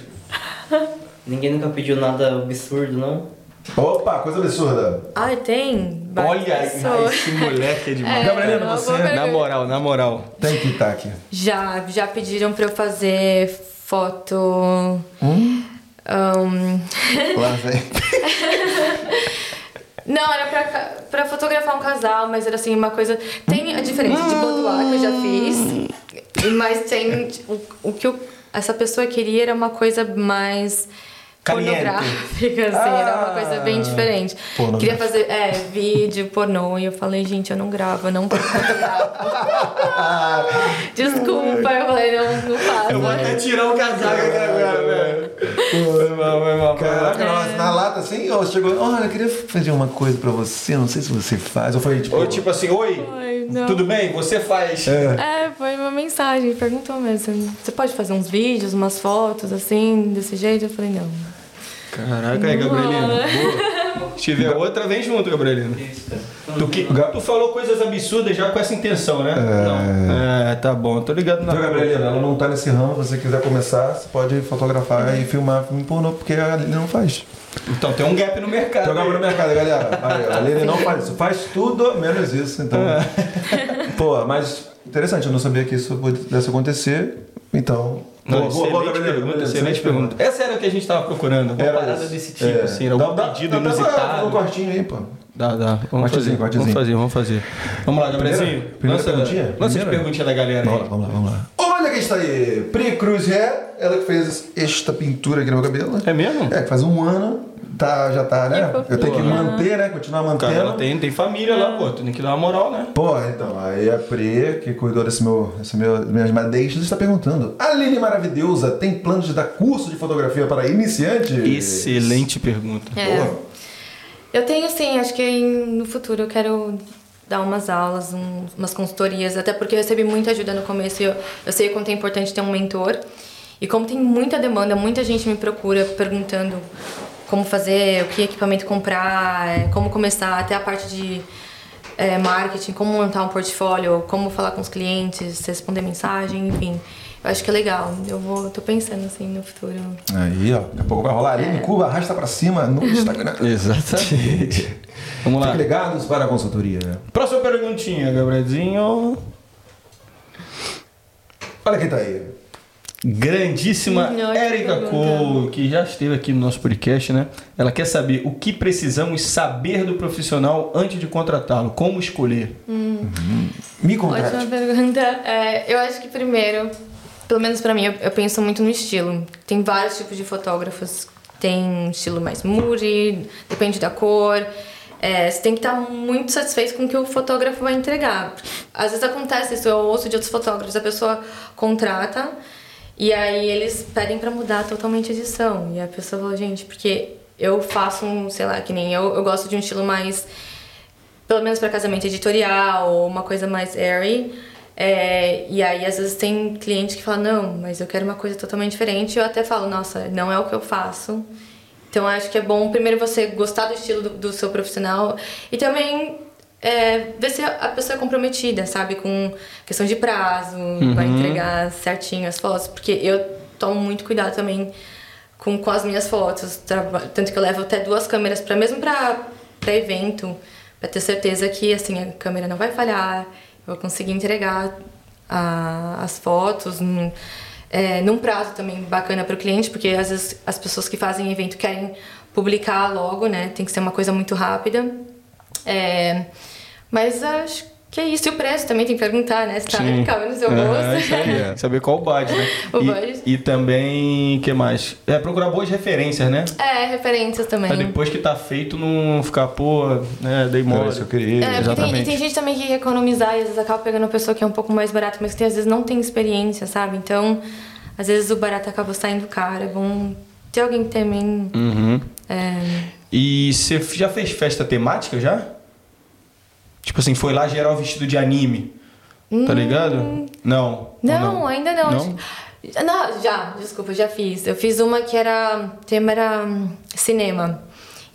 (laughs) Ninguém nunca pediu nada absurdo, não? Opa, coisa absurda. Ah, tem Olha, pessoas. (laughs) esse moleque é (laughs) demais. Gabrielina, uma você- boa Na moral, na moral. Tem que estar aqui. Já, já pediram pra eu fazer foto. Hum? Um, Lá vem. (laughs) Não, era pra, pra fotografar um casal, mas era assim, uma coisa. Tem a diferença de boudoir que eu já fiz, mas tem. O, o que eu- essa pessoa queria era uma coisa mais. Caliente. Pornográfica, (laughs) assim, era uma coisa bem Ah, diferente. Queria fazer, é, vídeo, pornô, e eu falei, gente, eu não gravo, eu não fotografo. (laughs) Desculpa, eu falei, não, não faço. Eu vou até tirar o casaco aqui agora, velho. Foi mal, foi mal. foi mal. Caraca, nossa, na lata assim, ó, chegou, olha, eu queria fazer uma coisa pra você, não sei se você faz. Eu falei, tipo, Ou tipo assim, oi, não. tudo bem? Você faz. É, foi uma mensagem, perguntou mesmo. Você pode fazer uns vídeos, umas fotos, assim, desse jeito? Eu falei, não. Caraca, aí, Gabrielina. Boa. Se tiver outra, vem junto, Gabrielina. Tu, que, tu falou coisas absurdas já com essa intenção, né? Não. É, tá bom, tô ligado na. Viu, Gabrielina, ela não tá nesse ramo, se você quiser começar, você pode fotografar e filmar filme pornô, porque a Aline não faz. Então tem um gap no mercado. Jogar aí. no mercado, galera. Aí, A Aline não faz isso, faz tudo menos isso, então. Pô, mas interessante, eu não sabia que isso pudesse acontecer, então. Não, boa, boa, boa, excelente Gabrielina, pergunta, excelente pergunta. Essa era o que a gente tava procurando. Uma Era parada isso. desse tipo, É. assim, algum Dá- dá- pedido dá- dá inusitado. um cortinho aí, pô. Dá, dá. Vamos fazer, vamos fazer, vamos fazer. Vamos lá, Gabrielzinho. Primeira- primeira Lança, perguntinha? lança Primeira? perguntinhas da galera Vamos lá, aí. vamos lá, vamos lá. Olha quem está aí! Pri Cruz Ré, ela que fez esta pintura aqui no meu cabelo. É mesmo? É, que faz um ano, tá, já tá, né? Eu tenho que manter, né? Continuar mantendo. Cara, ela tem, tem família lá, pô. Tu tem que dar uma moral, né? Pô, então, aí a Pri, que cuidou desse meu, desse meu, minhas madeixas, está perguntando: Aline Maravilhosa tem planos de dar curso de fotografia para iniciantes? Excelente pergunta. É. Boa. Eu tenho, sim, acho que no futuro eu quero dar umas aulas, um- umas consultorias, até porque eu recebi muita ajuda no começo e eu, eu sei o quanto é importante ter um mentor. E como tem muita demanda, muita gente me procura perguntando como fazer, o que equipamento comprar, é, como começar, até a parte de é, marketing, como montar um portfólio, como falar com os clientes, responder mensagem, enfim. Eu acho que é legal. Eu vou, tô pensando assim no futuro. Aí, ó, daqui a pouco vai rolar Aline Cuba, arrasta pra cima no (laughs) Instagram. Exatamente. Vamos lá. Fiquem ligados para a consultoria. Próxima perguntinha, Gabrielzinho. Olha quem tá aí. Grandíssima Hum, Erika. Cole, que já esteve aqui no nosso podcast, né? Ela quer saber o que precisamos saber do profissional antes de contratá-lo, como escolher. Me contrate. Ótima pergunta. É, eu acho que primeiro, pelo menos pra mim, eu, eu penso muito no estilo. Tem vários tipos de fotógrafos. Tem um estilo mais moody, depende da cor. É, você tem que estar muito satisfeito com o que o fotógrafo vai entregar. Às vezes acontece isso, eu ouço de outros fotógrafos, a pessoa contrata e aí eles pedem pra mudar totalmente a edição. E a pessoa fala, gente, porque eu faço um, sei lá, que nem eu, eu gosto de um estilo mais pelo menos para casamento editorial ou uma coisa mais airy. É, e aí, às vezes, tem cliente que fala: Não, mas eu quero uma coisa totalmente diferente. Eu até falo: Nossa, não é o que eu faço. Então, acho que é bom, primeiro, você gostar do estilo do, do seu profissional e também é, ver se a pessoa é comprometida, sabe? Com questão de prazo, vai entregar certinho as fotos. Porque eu tomo muito cuidado também com, com as minhas fotos. Tanto que eu levo até duas câmeras, pra, mesmo para evento, para ter certeza que assim, a câmera não vai falhar, eu vou conseguir entregar a- as fotos num, é, num prazo também bacana para o cliente, porque às vezes as pessoas que fazem evento querem publicar logo, né? Tem que ser uma coisa muito rápida. É, mas acho que é isso. E o preço também tem que perguntar, né? Se tá Sim. cabe no seu bolso. isso aí. Saber qual o budget, né? (laughs) O e, budget. e também, o que mais? É, procurar boas referências, né? É, referências também. Pra depois que tá feito não ficar, pô, né, dei mole. Isso que eu queria. É, porque tem, e Exatamente. tem gente também que quer economizar e às vezes acaba pegando uma pessoa que é um pouco mais barata, mas que às vezes não tem experiência, sabe? Então, às vezes o barato acaba saindo caro. É bom ter alguém que também. Uhum. É, E você já fez festa temática já? Tipo assim, foi lá geral vestido de anime. Tá ligado? Não. Hum. Não, ainda não. Não? Não, já, desculpa, já fiz. Eu fiz uma que era. O tema era hum, cinema.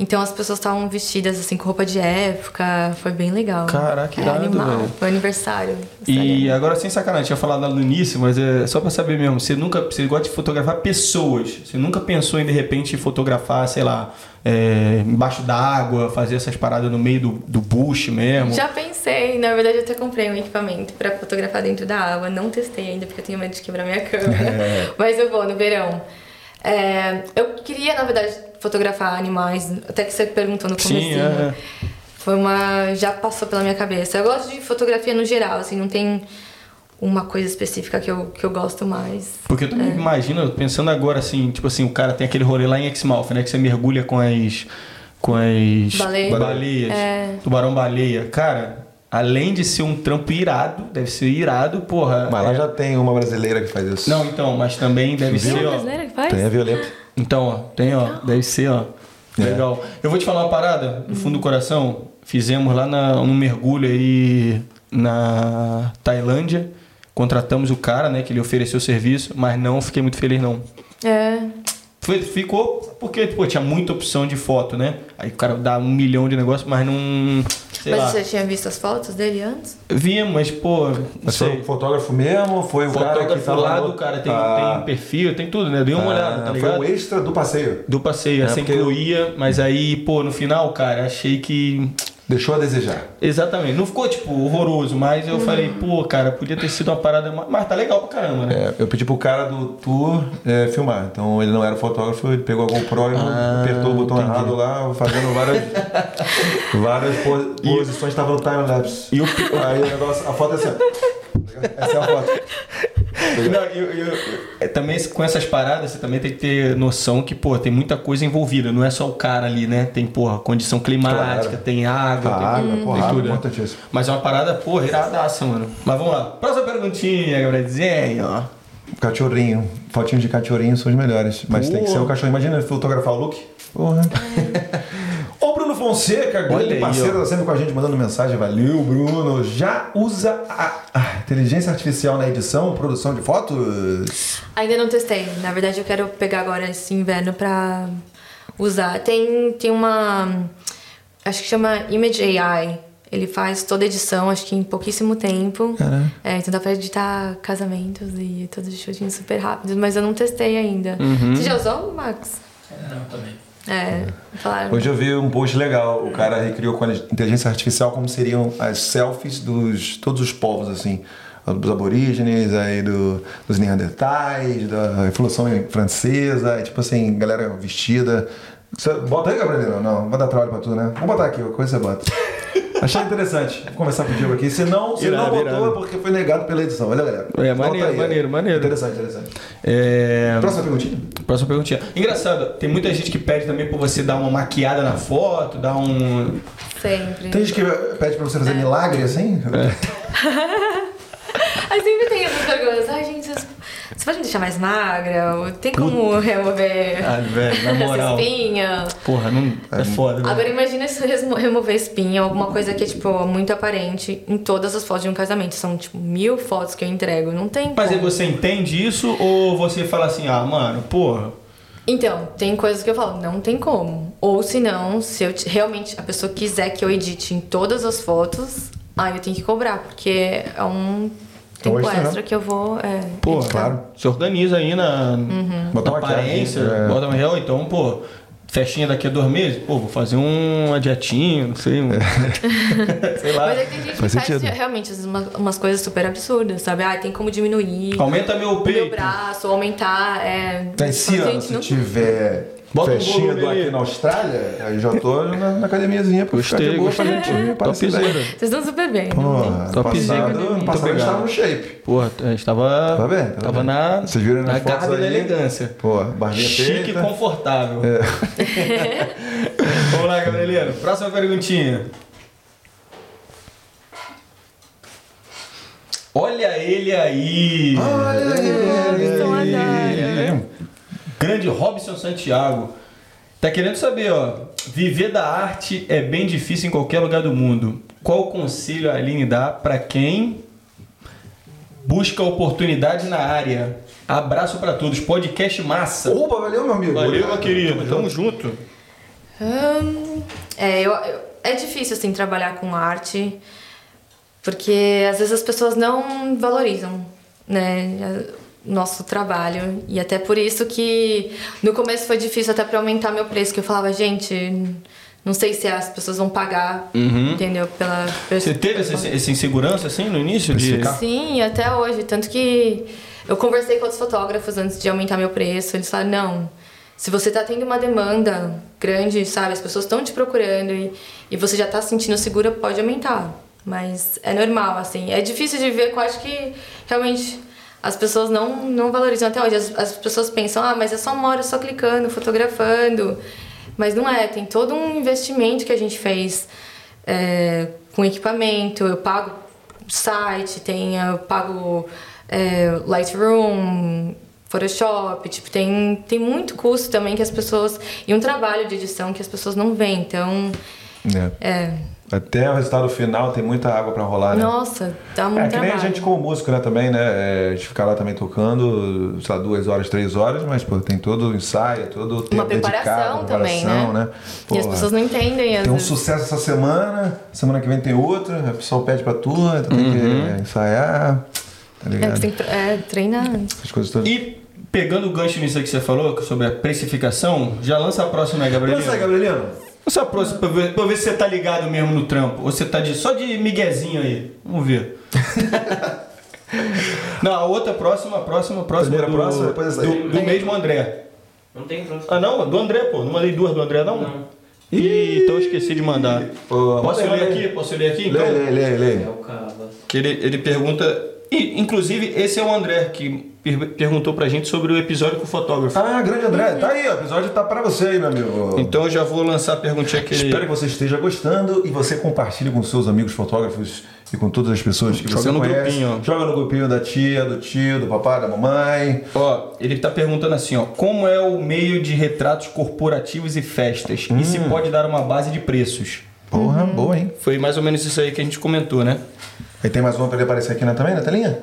Então as pessoas estavam vestidas assim com roupa de época, foi bem legal. Caraca, é, irado, animal. velho. Foi aniversário. E agora, sem sacanagem, tinha falado no início, mas é só pra saber mesmo, você nunca, você gosta de fotografar pessoas, você nunca pensou em de repente fotografar, sei lá, é, embaixo d'água, fazer essas paradas no meio do, do bush mesmo? Já pensei, na verdade eu até comprei um equipamento pra fotografar dentro da água, não testei ainda porque eu tenho medo de quebrar minha (laughs) câmera, mas eu vou no verão. É, eu queria, na verdade, fotografar animais, até que você perguntou no Sim, comecinho. é. Foi uma. já passou pela minha cabeça. Eu gosto de fotografia no geral, assim, não tem uma coisa específica que eu, que eu gosto mais. Porque eu também imagino, pensando agora assim, tipo assim, o cara tem aquele rolê lá em Exmouth, né? Que você mergulha com as. com as. Baleia. baleias. É. Tubarão-baleia. Cara, além de ser um trampo irado, deve ser irado, porra. Mas lá é- já tem uma brasileira que faz isso. Não, então, mas também deve Tem ser, uma ó. brasileira que faz? Tem a Violeta. Então, ó, tem, ó, deve ser, ó. É. Legal. Eu vou te falar uma parada, do fundo do coração. Fizemos lá na, um mergulho aí na Tailândia. Contratamos o cara, né, que ele ofereceu o serviço, mas não fiquei muito feliz, não. É. Foi, ficou porque, pô, tinha muita opção de foto, né? Aí o cara dá um milhão de negócios, mas não. Sei Mas lá. você tinha visto as fotos dele antes? Vimos, mas, pô, não Mas foi sei. o fotógrafo mesmo? Foi o cara que Fotógrafo tava lá do cara, tem, Ah, tem perfil, tem tudo, né? Dei uma ah, olhada, tá Foi ligado? o extra do passeio. Do passeio, É, assim porque eu- incluía, mas aí, pô, no final, cara, achei que. Deixou a desejar. Exatamente, não ficou, tipo, horroroso, mas eu falei, pô, cara, podia ter sido uma parada. ma- Mas tá legal pra caramba, né? É, eu pedi pro cara do tour é, filmar. Então ele não era fotógrafo, ele pegou a GoPro e Ah, apertou o botão entendi. errado lá, fazendo várias, (laughs) várias po- posições, tava no time-lapse. E o Aí o negócio, a foto é assim. ó. Essa é a foto. Não, eu, eu- eu- é, também com essas paradas, você também tem que ter noção que, pô, tem muita coisa envolvida. Não é só o cara ali, né? Tem, porra, condição climática, Claro. tem água, A tem, água, tem porra, é tudo. né? Mas é uma parada, porra, iradaça, mano. Mas vamos lá. Próxima perguntinha, Gabrielzinho, ó. Cachorrinho. Fotinhos de cachorrinho são os melhores. Mas tem que ser o cachorro. Imagina ele fotografar o look. Porra. (laughs) Fonseca, grande parceiro, tá sempre com a gente mandando mensagem. Valeu, Bruno. Já usa a, a inteligência artificial na edição, produção de fotos? Ainda não testei. Na verdade, eu quero pegar agora esse inverno pra usar. Tem, tem uma. Acho que chama Image AI. Ele faz toda a edição, acho que em pouquíssimo tempo. É, então dá pra editar casamentos e todos os shootinhos super rápidos, mas eu não testei ainda. Uhum. Você já usou, Max? Não, também. É, falaram. Hoje eu vi um post legal. O cara recriou com a inteligência artificial como seriam as selfies dos todos os povos, assim. Dos aborígenes, aí do, dos neandertais, da Revolução Francesa, tipo assim, galera vestida. Você- bota aí, Gabriel? Não, não vai dar trabalho pra tu, né? Vamos botar aqui, coisa você bota. Achei interessante. Vou conversar com o Diego aqui. Se não, se Irado, não botou irado. é porque foi negado pela edição. Olha, galera. É, maneiro, aí, maneiro, ó. maneiro. Interessante, interessante. É... Próxima perguntinha. Próxima perguntinha. Engraçado, tem muita gente que pede também pra você dar uma maquiada na foto, dar um. Sempre. Tem gente que pede pra você fazer milagre assim? (laughs) Aí sempre tem essas perguntas. Ai, gente, vocês, vocês podem me deixar mais magra? Ou Tem como remover Ah, velho, na (laughs) essa moral. espinha? Porra, não. É foda, né? Agora imagina se remover espinha, alguma coisa que é, tipo, muito aparente em todas as fotos de um casamento. São, tipo, mil fotos que eu entrego. Não tem Mas aí como. você entende isso ou você fala assim, ah, mano, porra. Então, tem coisas que eu falo, não tem como. Ou se não, se eu realmente a pessoa quiser que eu edite em todas as fotos, aí eu tenho que cobrar, porque é um tempo extra, né? extra que eu vou. É, Pô, editar. claro. Se organiza aí na, Bota na aparência, é. bota uma real, então, pô, festinha daqui a dois meses, pô, vou fazer uma dietinha, não sei, um... (laughs) sei lá. Mas é que tem gente que Faz faz sentido. realmente umas, umas coisas super absurdas, sabe? Ah, tem como diminuir Aumenta meu o meu peito. braço, aumentar. É... Tá ano, se não- tiver Bota um festinha volume do aqui na Austrália, aí já tô na, na academiazinha pra ficar Gostei, de boa bem. Topzera. Vocês estão super bem. Porra, Topzera. passado, a gente tava no shape. Porra, a gente tava. Tá bem, tá tava bem. na. Vocês viram na garra e aí? elegância. Pô, barrinha Chique e confortável. É. (laughs) Vamos lá, Gabrielino. Próxima perguntinha. Olha ele aí! Olha ele. Robson Adara. Grande Robson Santiago. Tá querendo saber, ó. Viver da arte é bem difícil em qualquer lugar do mundo. Qual conselho a Aline dá pra quem busca oportunidade na área? Abraço pra todos. Podcast massa. Opa, valeu, meu amigo. Valeu, meu querido. Tamo Tamo junto. Hum, é, eu, eu- é difícil assim trabalhar com arte, porque às vezes as pessoas não valorizam, né, nosso trabalho e até por isso que no começo foi difícil até para aumentar meu preço, que eu falava, gente, não sei se as pessoas vão pagar, entendeu? Pela Você teve essa, essa insegurança assim no início? De... Sim, até hoje. Tanto que eu conversei com outros fotógrafos antes de aumentar meu preço. Eles falaram, não, se você tá tendo uma demanda grande, sabe? As pessoas estão te procurando e, e você já tá se sentindo segura, pode aumentar. Mas é normal, assim. É difícil de ver, eu acho que realmente as pessoas não, não valorizam até hoje. As, as pessoas pensam, ah, mas é só uma hora só clicando, fotografando. Mas não é, tem todo um investimento que a gente fez é, com equipamento. Eu pago site, tem, eu pago é, Lightroom, Photoshop, tipo, tem, tem muito custo também que as pessoas. E um trabalho de edição que as pessoas não veem. Então, É. é. Até o resultado final tem muita água pra rolar, né? Nossa, dá muito É que nem trabalho. a gente como músico, né, também, né? É, a gente fica lá também tocando, sei lá, duas horas, três horas, mas, pô, tem todo o ensaio, todo o tempo Uma preparação dedicado, também, preparação, né? E as pessoas não entendem, às Tem um vezes. sucesso essa semana, semana que vem tem outro, o pessoal pede pra tu, tu tem Uhum. que ensaiar, tá É, ligado? você tem que é, treinar. Essas coisas todas. E pegando o gancho nisso aí que você falou, sobre a precificação, já lança a próxima aí, Gabriel. Lança aí, Gabrielino. Lança a próxima pra ver, pra ver se você tá ligado mesmo no trampo. Ou você tá de, só de miguezinho aí. Vamos ver. (laughs) não, a outra próxima, a próxima, a próxima. Primeira do, próxima, depois essa aí. do, do mesmo André. Não tem pronto. Ah, não? Do André, pô. Não mandei duas do André, não? Não. Ih, então eu esqueci de mandar. Pô, Posso ler aqui? Posso ler aqui? Lê, Então? lê, lê, lê. É. Que ele, ele pergunta. E, inclusive, esse é o André que per- perguntou pra gente sobre o episódio com o fotógrafo. Ah, grande André, tá aí, o episódio tá pra você aí, meu amigo. Então eu já vou lançar a perguntinha que. Espero que você esteja gostando e você compartilhe com seus amigos fotógrafos e com todas as pessoas que Joga você no conhece. grupinho. Joga no grupinho da tia, do tio, do papai, da mamãe. Ó, ele tá perguntando assim, ó, como é o meio de retratos corporativos e festas? E se pode dar uma base de preços? Porra, boa, hein? Foi mais ou menos isso aí que a gente comentou, né? Aí tem mais uma pra ele aparecer aqui na, também, na telinha?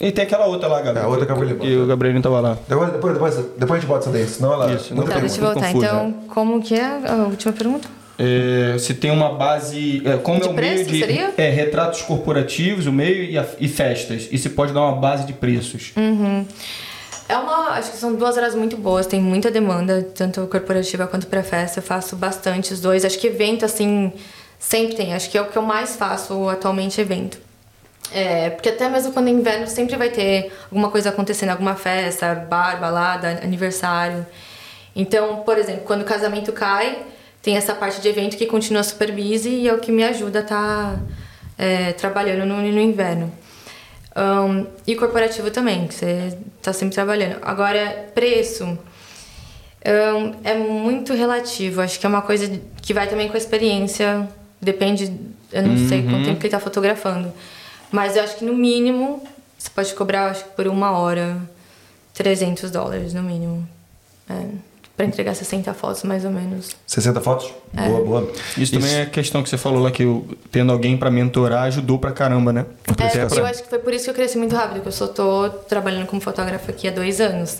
E tem aquela outra lá, Gabriel. É, a outra que que, que o Gabriel tava lá. Depois, depois, depois, depois a gente bota essa daí, senão ela. Isso, muita Tá, não deixa eu voltar. confuso, então, como que é a última pergunta? É, se tem uma base. é, como De é o meio preço, de. seria? É, retratos corporativos, o meio e, a- e festas. E se pode dar uma base de preços. É uma. Acho que são duas áreas muito boas, tem muita demanda, tanto corporativa quanto para festa. Eu faço bastante os dois. Acho que evento, assim, sempre tem. Acho que é o que eu mais faço atualmente evento. É, porque até mesmo quando é inverno sempre vai ter alguma coisa acontecendo, alguma festa, bar, balada, aniversário. Então, por exemplo, quando o casamento cai, tem essa parte de evento que continua super busy e é o que me ajuda a estar trabalhando no, no inverno. Ahn, e corporativo também, que você está sempre trabalhando. Agora, preço ahn, é muito relativo. Acho que é uma coisa que vai também com a experiência. Depende, eu não sei quanto tempo que ele está fotografando. Mas eu acho que no mínimo, você pode cobrar, acho que por uma hora, 300 dólares no mínimo. É, para entregar 60 fotos, mais ou menos. 60 fotos? É. Boa, boa. Isso, também é questão que você falou lá, que o- tendo alguém pra mentorar ajudou pra caramba, né? É, Precificação. eu acho que foi por isso que eu cresci muito rápido, que eu só tô trabalhando como fotógrafa aqui há dois anos.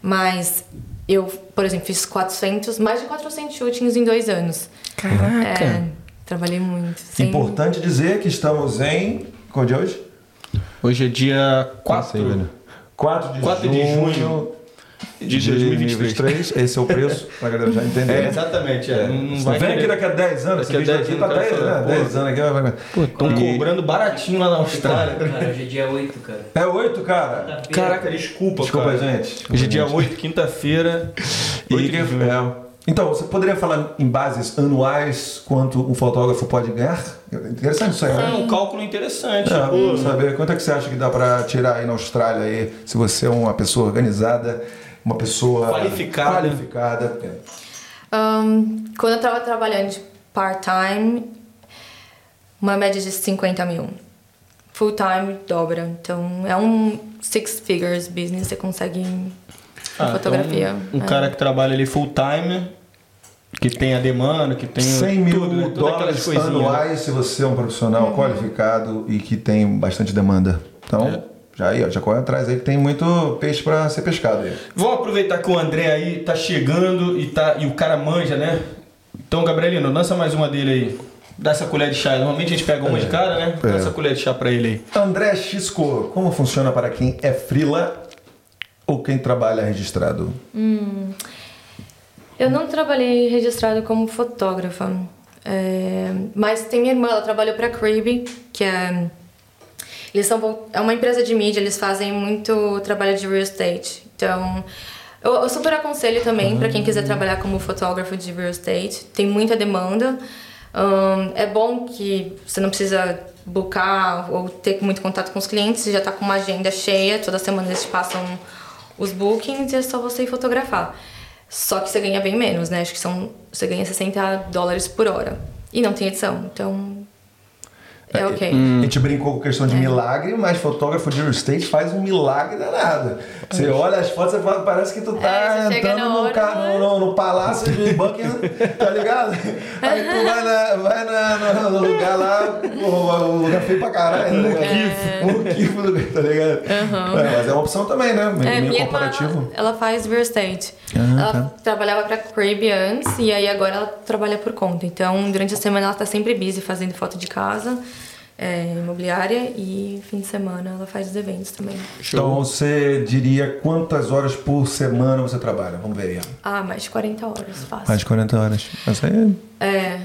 Mas eu, por exemplo, fiz 400, mais de 400 shootings em dois anos. Caraca! É, trabalhei muito. Sem- Importante dizer que estamos em. Qual dia é hoje? Hoje é dia Passei, 4 velho. 4 de 4 de junho junho de de 2023. 2023. Esse é o preço, pra galera já entender. É, exatamente. É. Não, não vai Vem aqui daqui a 10 anos, Daqui a esse vídeo 10 aqui tá anos, 10, cara, né? pô. 10 anos aqui. vai- vai- Pô, estão E- cobrando baratinho lá na Austrália. Cara, hoje é dia 8, cara. É 8, cara? Caraca, desculpa, Desculpa, cara. gente. Hoje é dia gente. 8, quinta-feira. E, 8 de junho. é, então, você poderia falar em bases anuais quanto um fotógrafo pode ganhar? Interessante isso aí, É né? um cálculo interessante. É, pô. saber quanto é que você acha que dá pra tirar aí na Austrália aí, se você é uma pessoa organizada, uma pessoa Qualificada. qualificada. É. Ahn, quando eu tava trabalhando de part-time, uma média de 50 mil. Full-time dobra. Então é um six figures business, você consegue Ah, fotografia. então, um é. cara que trabalha ali full time, que tem a demanda, que tem 100 mil tudo, né? Dólares coisinhas, né? anuais se você é um profissional qualificado e que tem bastante demanda. Então, É. já aí, ó, já corre atrás aí que tem muito peixe pra ser pescado aí. Vamos aproveitar que o André aí tá chegando e, tá, e o cara manja, né? Então, Gabrielino, lança mais uma dele aí. Dá essa colher de chá. Normalmente a gente pega uma de cada, né? Dá É. essa colher de chá pra ele aí. André Xisco, como funciona para quem é frila ou quem trabalha registrado? Eu não trabalhei registrado como fotógrafa, é, mas tem minha irmã, ela trabalhou para Cribby, que é eles são é uma empresa de mídia, eles fazem muito trabalho de real estate. Então, eu, eu super aconselho também para quem quiser trabalhar como fotógrafo de real estate. Tem muita demanda. Ahn, é bom que você não precisa buscar ou ter muito contato com os clientes, você já está com uma agenda cheia, toda semana eles te passam os bookings e é só você ir fotografar. Só que você ganha bem menos, né? Acho que são, você ganha 60 dólares por hora. E não tem edição, então é ok. A gente brincou com questão de milagre, mas fotógrafo de real estate faz um milagre danado. Você olha as fotos e parece que tu tá É, você chega entrando no, né? no, no palácio de Buckingham, tá ligado? Aí tu vai, na, vai na- no, no lugar lá, o, o lugar feio pra caralho. Tá ligado? Um Muquifo, do- tá ligado? É, mas é uma opção também, né? Meio, É, meio minha comparativo. irmã, ela faz real estate. Ah, ela tá. trabalhava pra Cribby antes e aí agora ela trabalha por conta. Então, durante a semana ela tá sempre busy fazendo foto de casa, é, imobiliária e fim de semana ela faz os eventos também. Então você diria quantas horas por semana você trabalha? Vamos ver aí. Ah, mais de 40 horas, fácil. Mais de 40 horas. Essa aí É.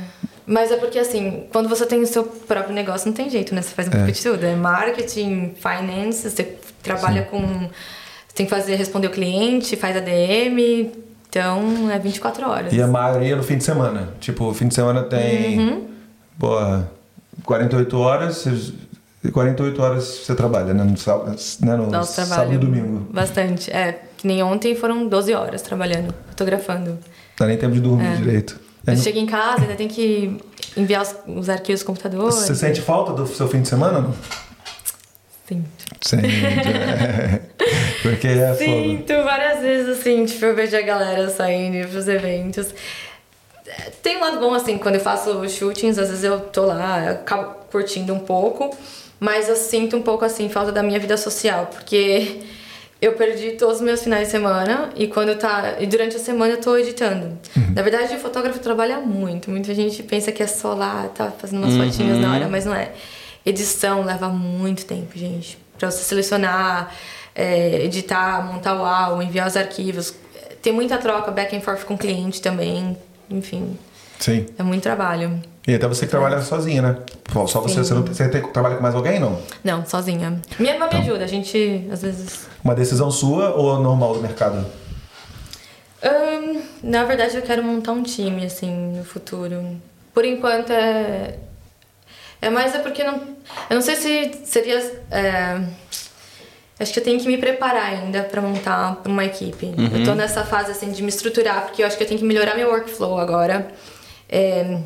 Mas é porque assim, quando você tem o seu próprio negócio, não tem jeito, né? Você faz um É. pouco de tudo. É marketing, finance, você trabalha com. Você tem que fazer, responder o cliente, faz ADM. Então é 24 horas. E a maioria no fim de semana. Tipo, fim de semana tem. Uhum. Porra, 48 horas. você- 48 horas você trabalha, né? No, sábado, né? no sábado e domingo. Bastante. É, que nem ontem foram 12 horas trabalhando, fotografando. Não dá nem tempo de dormir É. direito. É, Eu não- chego em casa, ainda tem que enviar os, os arquivos do computador. Você sente falta do seu fim de semana? Não? Sim. Sente. é. (laughs) Porque é fogo. Sinto várias vezes, assim, tipo, eu vejo a galera saindo pros eventos. Tem um lado bom, assim, quando eu faço shootings, às vezes eu tô lá, eu acabo curtindo um pouco, mas eu sinto um pouco, assim, falta da minha vida social, porque (laughs) eu perdi todos os meus finais de semana e quando tá. E durante a semana eu tô editando. Na verdade, o fotógrafo trabalha muito. Muita gente pensa que é só lá, tá fazendo umas fotinhas na hora, mas não é. Edição leva muito tempo, gente. Pra você selecionar, é, editar, montar o álbum, enviar os arquivos. Tem muita troca back and forth com o cliente também. Enfim, Sim. é muito trabalho. E até você que trabalha sozinha, né? Só você, Sim. você, não, você tem, trabalha com mais alguém, não? Não, sozinha. Minha irmã me ajuda, a gente às vezes. Uma decisão sua ou normal do mercado? Ahn, na verdade, eu quero montar um time, assim, no futuro. Por enquanto é. É mais é porque não. Eu não sei se seria. é, acho que eu tenho que me preparar ainda pra montar uma equipe. Eu tô nessa fase assim de me estruturar, porque eu acho que eu tenho que melhorar meu workflow agora. É,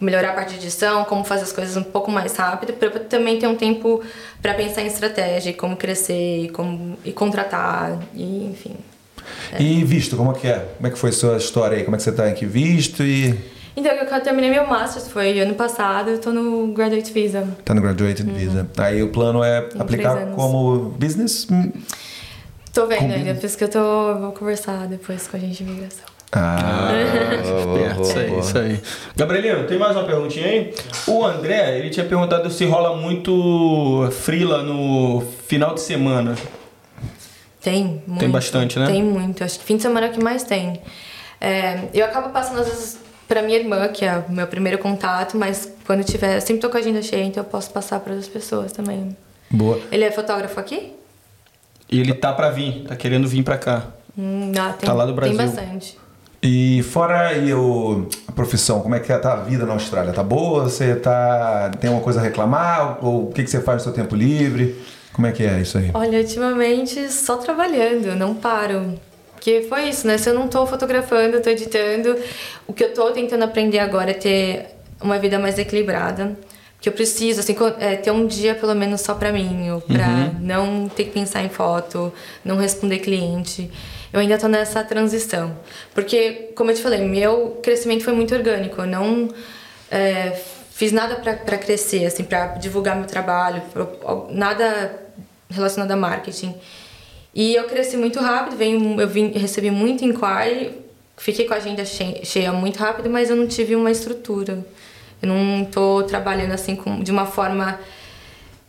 melhorar a parte de edição, como fazer as coisas um pouco mais rápido, para eu também ter um tempo pra pensar em estratégia, e como crescer, e como e contratar, e enfim. E visto, como é que é? Como é que foi a sua história aí? Como é que você tá em que visto e Então, eu terminei meu Master's, foi ano passado, eu tô no Graduate Visa. tá no Graduated Visa? Aí o plano é Em aplicar como business? Tô vendo ainda, por isso que eu tô, vou conversar depois com a gente de imigração. Ah, isso aí, isso aí. Gabrielino, tem mais uma perguntinha aí? O André, ele tinha perguntado se rola muito frila no final de semana. Tem muito. Tem bastante, né? Tem muito. Acho que fim de semana é o que mais tem. É, eu acabo passando às vezes pra minha irmã, que é o meu primeiro contato, mas quando tiver, eu sempre tô com a agenda cheia, então eu posso passar para outras pessoas também. boa. Ele é fotógrafo aqui? E ele tá pra vir, tá querendo vir pra cá. Hum, ah, tem, Tá lá do Brasil. Tem bastante. E fora aí o, a profissão, como é que tá a vida na Austrália? Tá boa? Você tá, tem alguma coisa a reclamar? Ou o que, que você faz no seu tempo livre? Como é que é isso aí? Olha, ultimamente só trabalhando, não paro. Porque foi isso, né? Se eu não tô fotografando, tô editando. O que eu tô tentando aprender agora é ter uma vida mais equilibrada. Que eu preciso, assim, é, ter um dia pelo menos só pra mim, ou pra não ter que pensar em foto, não responder cliente. Eu ainda tô nessa transição. Porque, como eu te falei, meu crescimento foi muito orgânico. Eu não é, fiz nada pra pra crescer, assim, pra divulgar meu trabalho, pro- nada relacionado a marketing. E eu cresci muito rápido, venho, eu vim, recebi muito inquiry, fiquei com a agenda cheia muito rápido, mas eu não tive uma estrutura. Eu não tô trabalhando assim com, de uma forma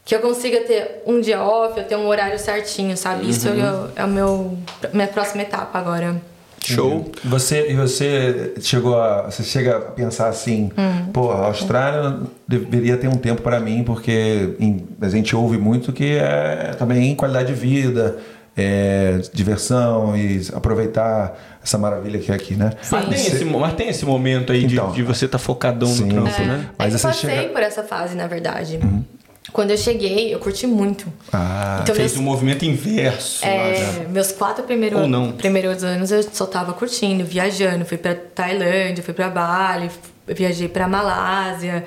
que eu consiga ter um dia off, eu ter um horário certinho, sabe? Uhum. Isso é, é o meu minha próxima etapa agora. Show. Você e você chegou a você chega a pensar assim, hum. pô, a Austrália deveria ter um tempo para mim porque em, a gente ouve muito que é também qualidade de vida, é, diversão e aproveitar essa maravilha que é aqui, né? Mas tem, esse, mas tem esse momento aí então, de, de, você estar tá focadão sim, no trampo, é. né? Mas é eu passei chega... por essa fase, na verdade. Uhum. Quando eu cheguei, eu curti muito. Ah, então, fez meus, um movimento inverso. É, meus quatro primeiros, primeiros anos eu só tava curtindo, viajando. Fui pra Tailândia, fui pra Bali, viajei pra Malásia.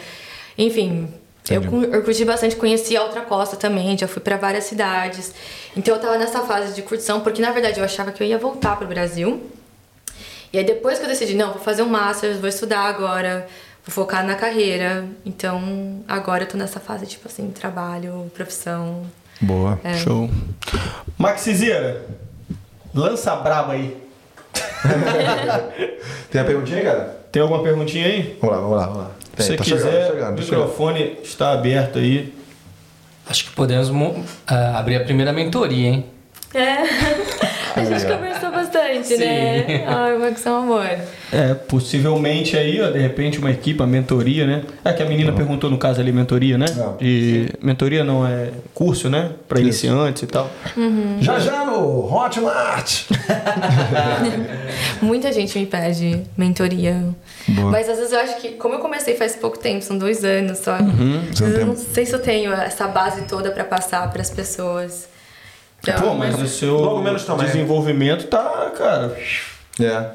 Enfim, eu, eu, curti bastante, conheci a outra costa também, já fui para várias cidades. Então eu tava nessa fase de curtição, porque na verdade eu achava que eu ia voltar pro Brasil. E aí depois que eu decidi, não, vou fazer um master, vou estudar agora, vou focar na carreira. Então, agora eu tô nessa fase, tipo assim, trabalho, profissão. Boa, é. show. Maxizeira, lança a braba aí. (laughs) Tem a perguntinha aí, cara? Tem alguma perguntinha aí? Vamos lá, vamos lá, vamos lá. Se você tá quiser, chegando, chegando, o microfone chegando. está aberto aí. Acho que podemos uh, abrir a primeira mentoria, hein? É. (laughs) A gente conversou bastante, Sim. né? Ai, Max é um amor. É, possivelmente aí, ó, de repente, uma equipe, uma mentoria, né? É que a menina não. perguntou no caso ali, mentoria, né? Não. De mentoria não é curso, né? Para iniciantes e tal. Uhum. Já já no Hotmart! (laughs) Muita gente me pede mentoria. Boa. Mas às vezes eu acho que, como eu comecei faz pouco tempo, são dois anos só. Uhum. Eu não sei se eu tenho essa base toda para passar para as pessoas. Então, Pô, mas, mas o seu logo menos desenvolvimento tá, cara. É.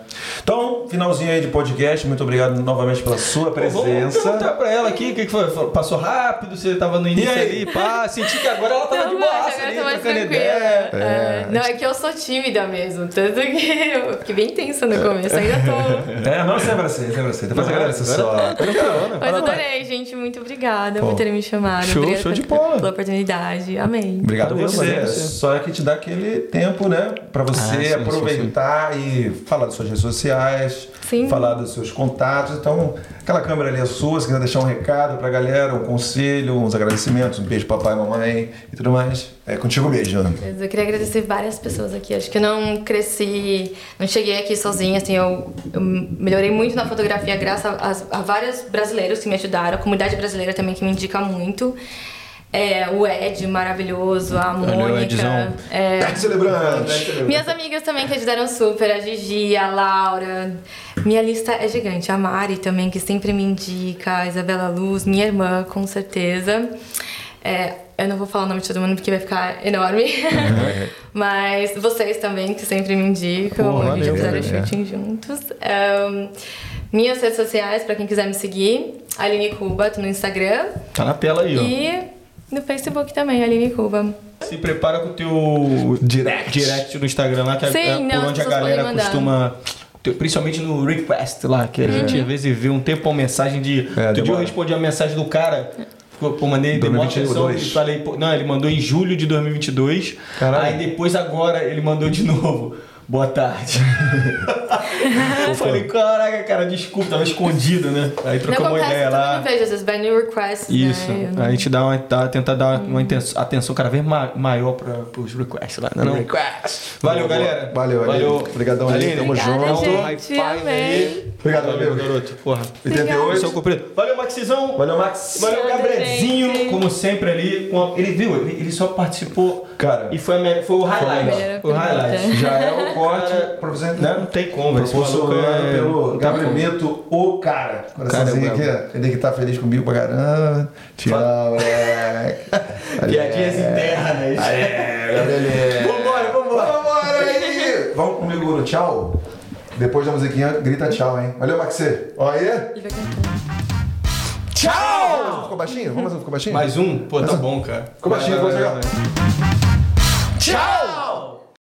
Então, finalzinho aí de podcast. Muito obrigado novamente pela sua presença. Vamos perguntar pra ela aqui o que, que foi. Passou rápido, você tava no início ali, pá. Senti que agora ela tava não, de boaça ali, trocando ideia. É. É. Não, é que eu sou tímida mesmo. Tanto que (laughs) eu fiquei bem tensa no começo, ainda tô. É, não, sempre assim, sempre assim. Depois agradeço só. Tá, Mas adorei, gente. Muito obrigada Pô. por terem me chamado. Show, obrigada show de bola. Pela oportunidade. Amém. Obrigado a você. Só é que te dá aquele tempo, né? Pra você ah, sim, aproveitar sim, sim. e falar das suas redes sociais, Sim. falar dos seus contatos. Então, aquela câmera ali é sua, se quiser deixar um recado pra galera, um conselho, uns agradecimentos, um beijo papai, mamãe e tudo mais. É contigo mesmo, Ana. Eu queria agradecer várias pessoas aqui. Acho que eu não cresci, não cheguei aqui sozinha, assim, eu, eu melhorei muito na fotografia graças a, a, a vários brasileiros que me ajudaram, a comunidade brasileira também que me indica muito. É, o Ed, maravilhoso, a Mônica. É, tá celebrando! Minhas amigas também que ajudaram super, a Gigi, a Laura. Minha lista é gigante. A Mari também, que sempre me indica, a Isabela Luz, minha irmã, com certeza. É, eu não vou falar o nome de todo mundo porque vai ficar enorme. Uhum. (laughs) Mas vocês também, que sempre me indicam. Pô, a gente fizeram é. shooting juntos. Um, minhas redes sociais, pra quem quiser me seguir, Aline Cuba, no Instagram. Tá na tela aí, ó. E no Facebook também, Aline Cuba. Se prepara com o teu direct, direct no Instagram lá, que é Sim, é, por não, onde a galera costuma principalmente no request lá, que a uhum. gente às vezes vê um tempo uma mensagem de. É, outro dia eu respondi a mensagem do cara. Pô, mandei demora atenção e falei, pô, não, ele mandou em julho de 2022. Caralho. Aí depois agora ele mandou de (laughs) novo. Boa tarde. eu (laughs) falei, caraca, cara, desculpa, tava escondido, né? Aí trocou uma ideia lá. Eu não vejo, às vezes vai no request. Isso. Né? Não... Aí a gente dá uma, tá, tenta dar hum. uma atenção cada vez maior para os requests lá, né? Não? Request. Valeu, galera. Valeu, valeu. Obrigadão, Aline. Tamo junto. Aí. Obrigado, valeu, garoto. Porra. 88. São cumprido. Valeu, Maxizão. Valeu, Max. Valeu, Gabrielzinho. Como sempre ali. Ele viu, ele só participou. Cara. E foi, foi o highlight. Foi o highlight. Já é o corte você né? Não tem como, Proporcionado é... pelo Gabriel Meto, o cara. Coraçãozinho aqui, ele que tá feliz comigo pra caramba. Tchau, moleque. (laughs) Piadinhas internas. É, Gabriel. Vambora, vambora. Vambora aí. Vamos comigo no tchau? Depois da musiquinha, grita tchau, hein? Valeu, Maxê. Olha aí. Tchau! Ficou baixinho? Vamos mais um, ficou baixinho? Mais um? Pô, Mais tá um. bom, cara. Ficou baixinho, vou chegar. Tchau!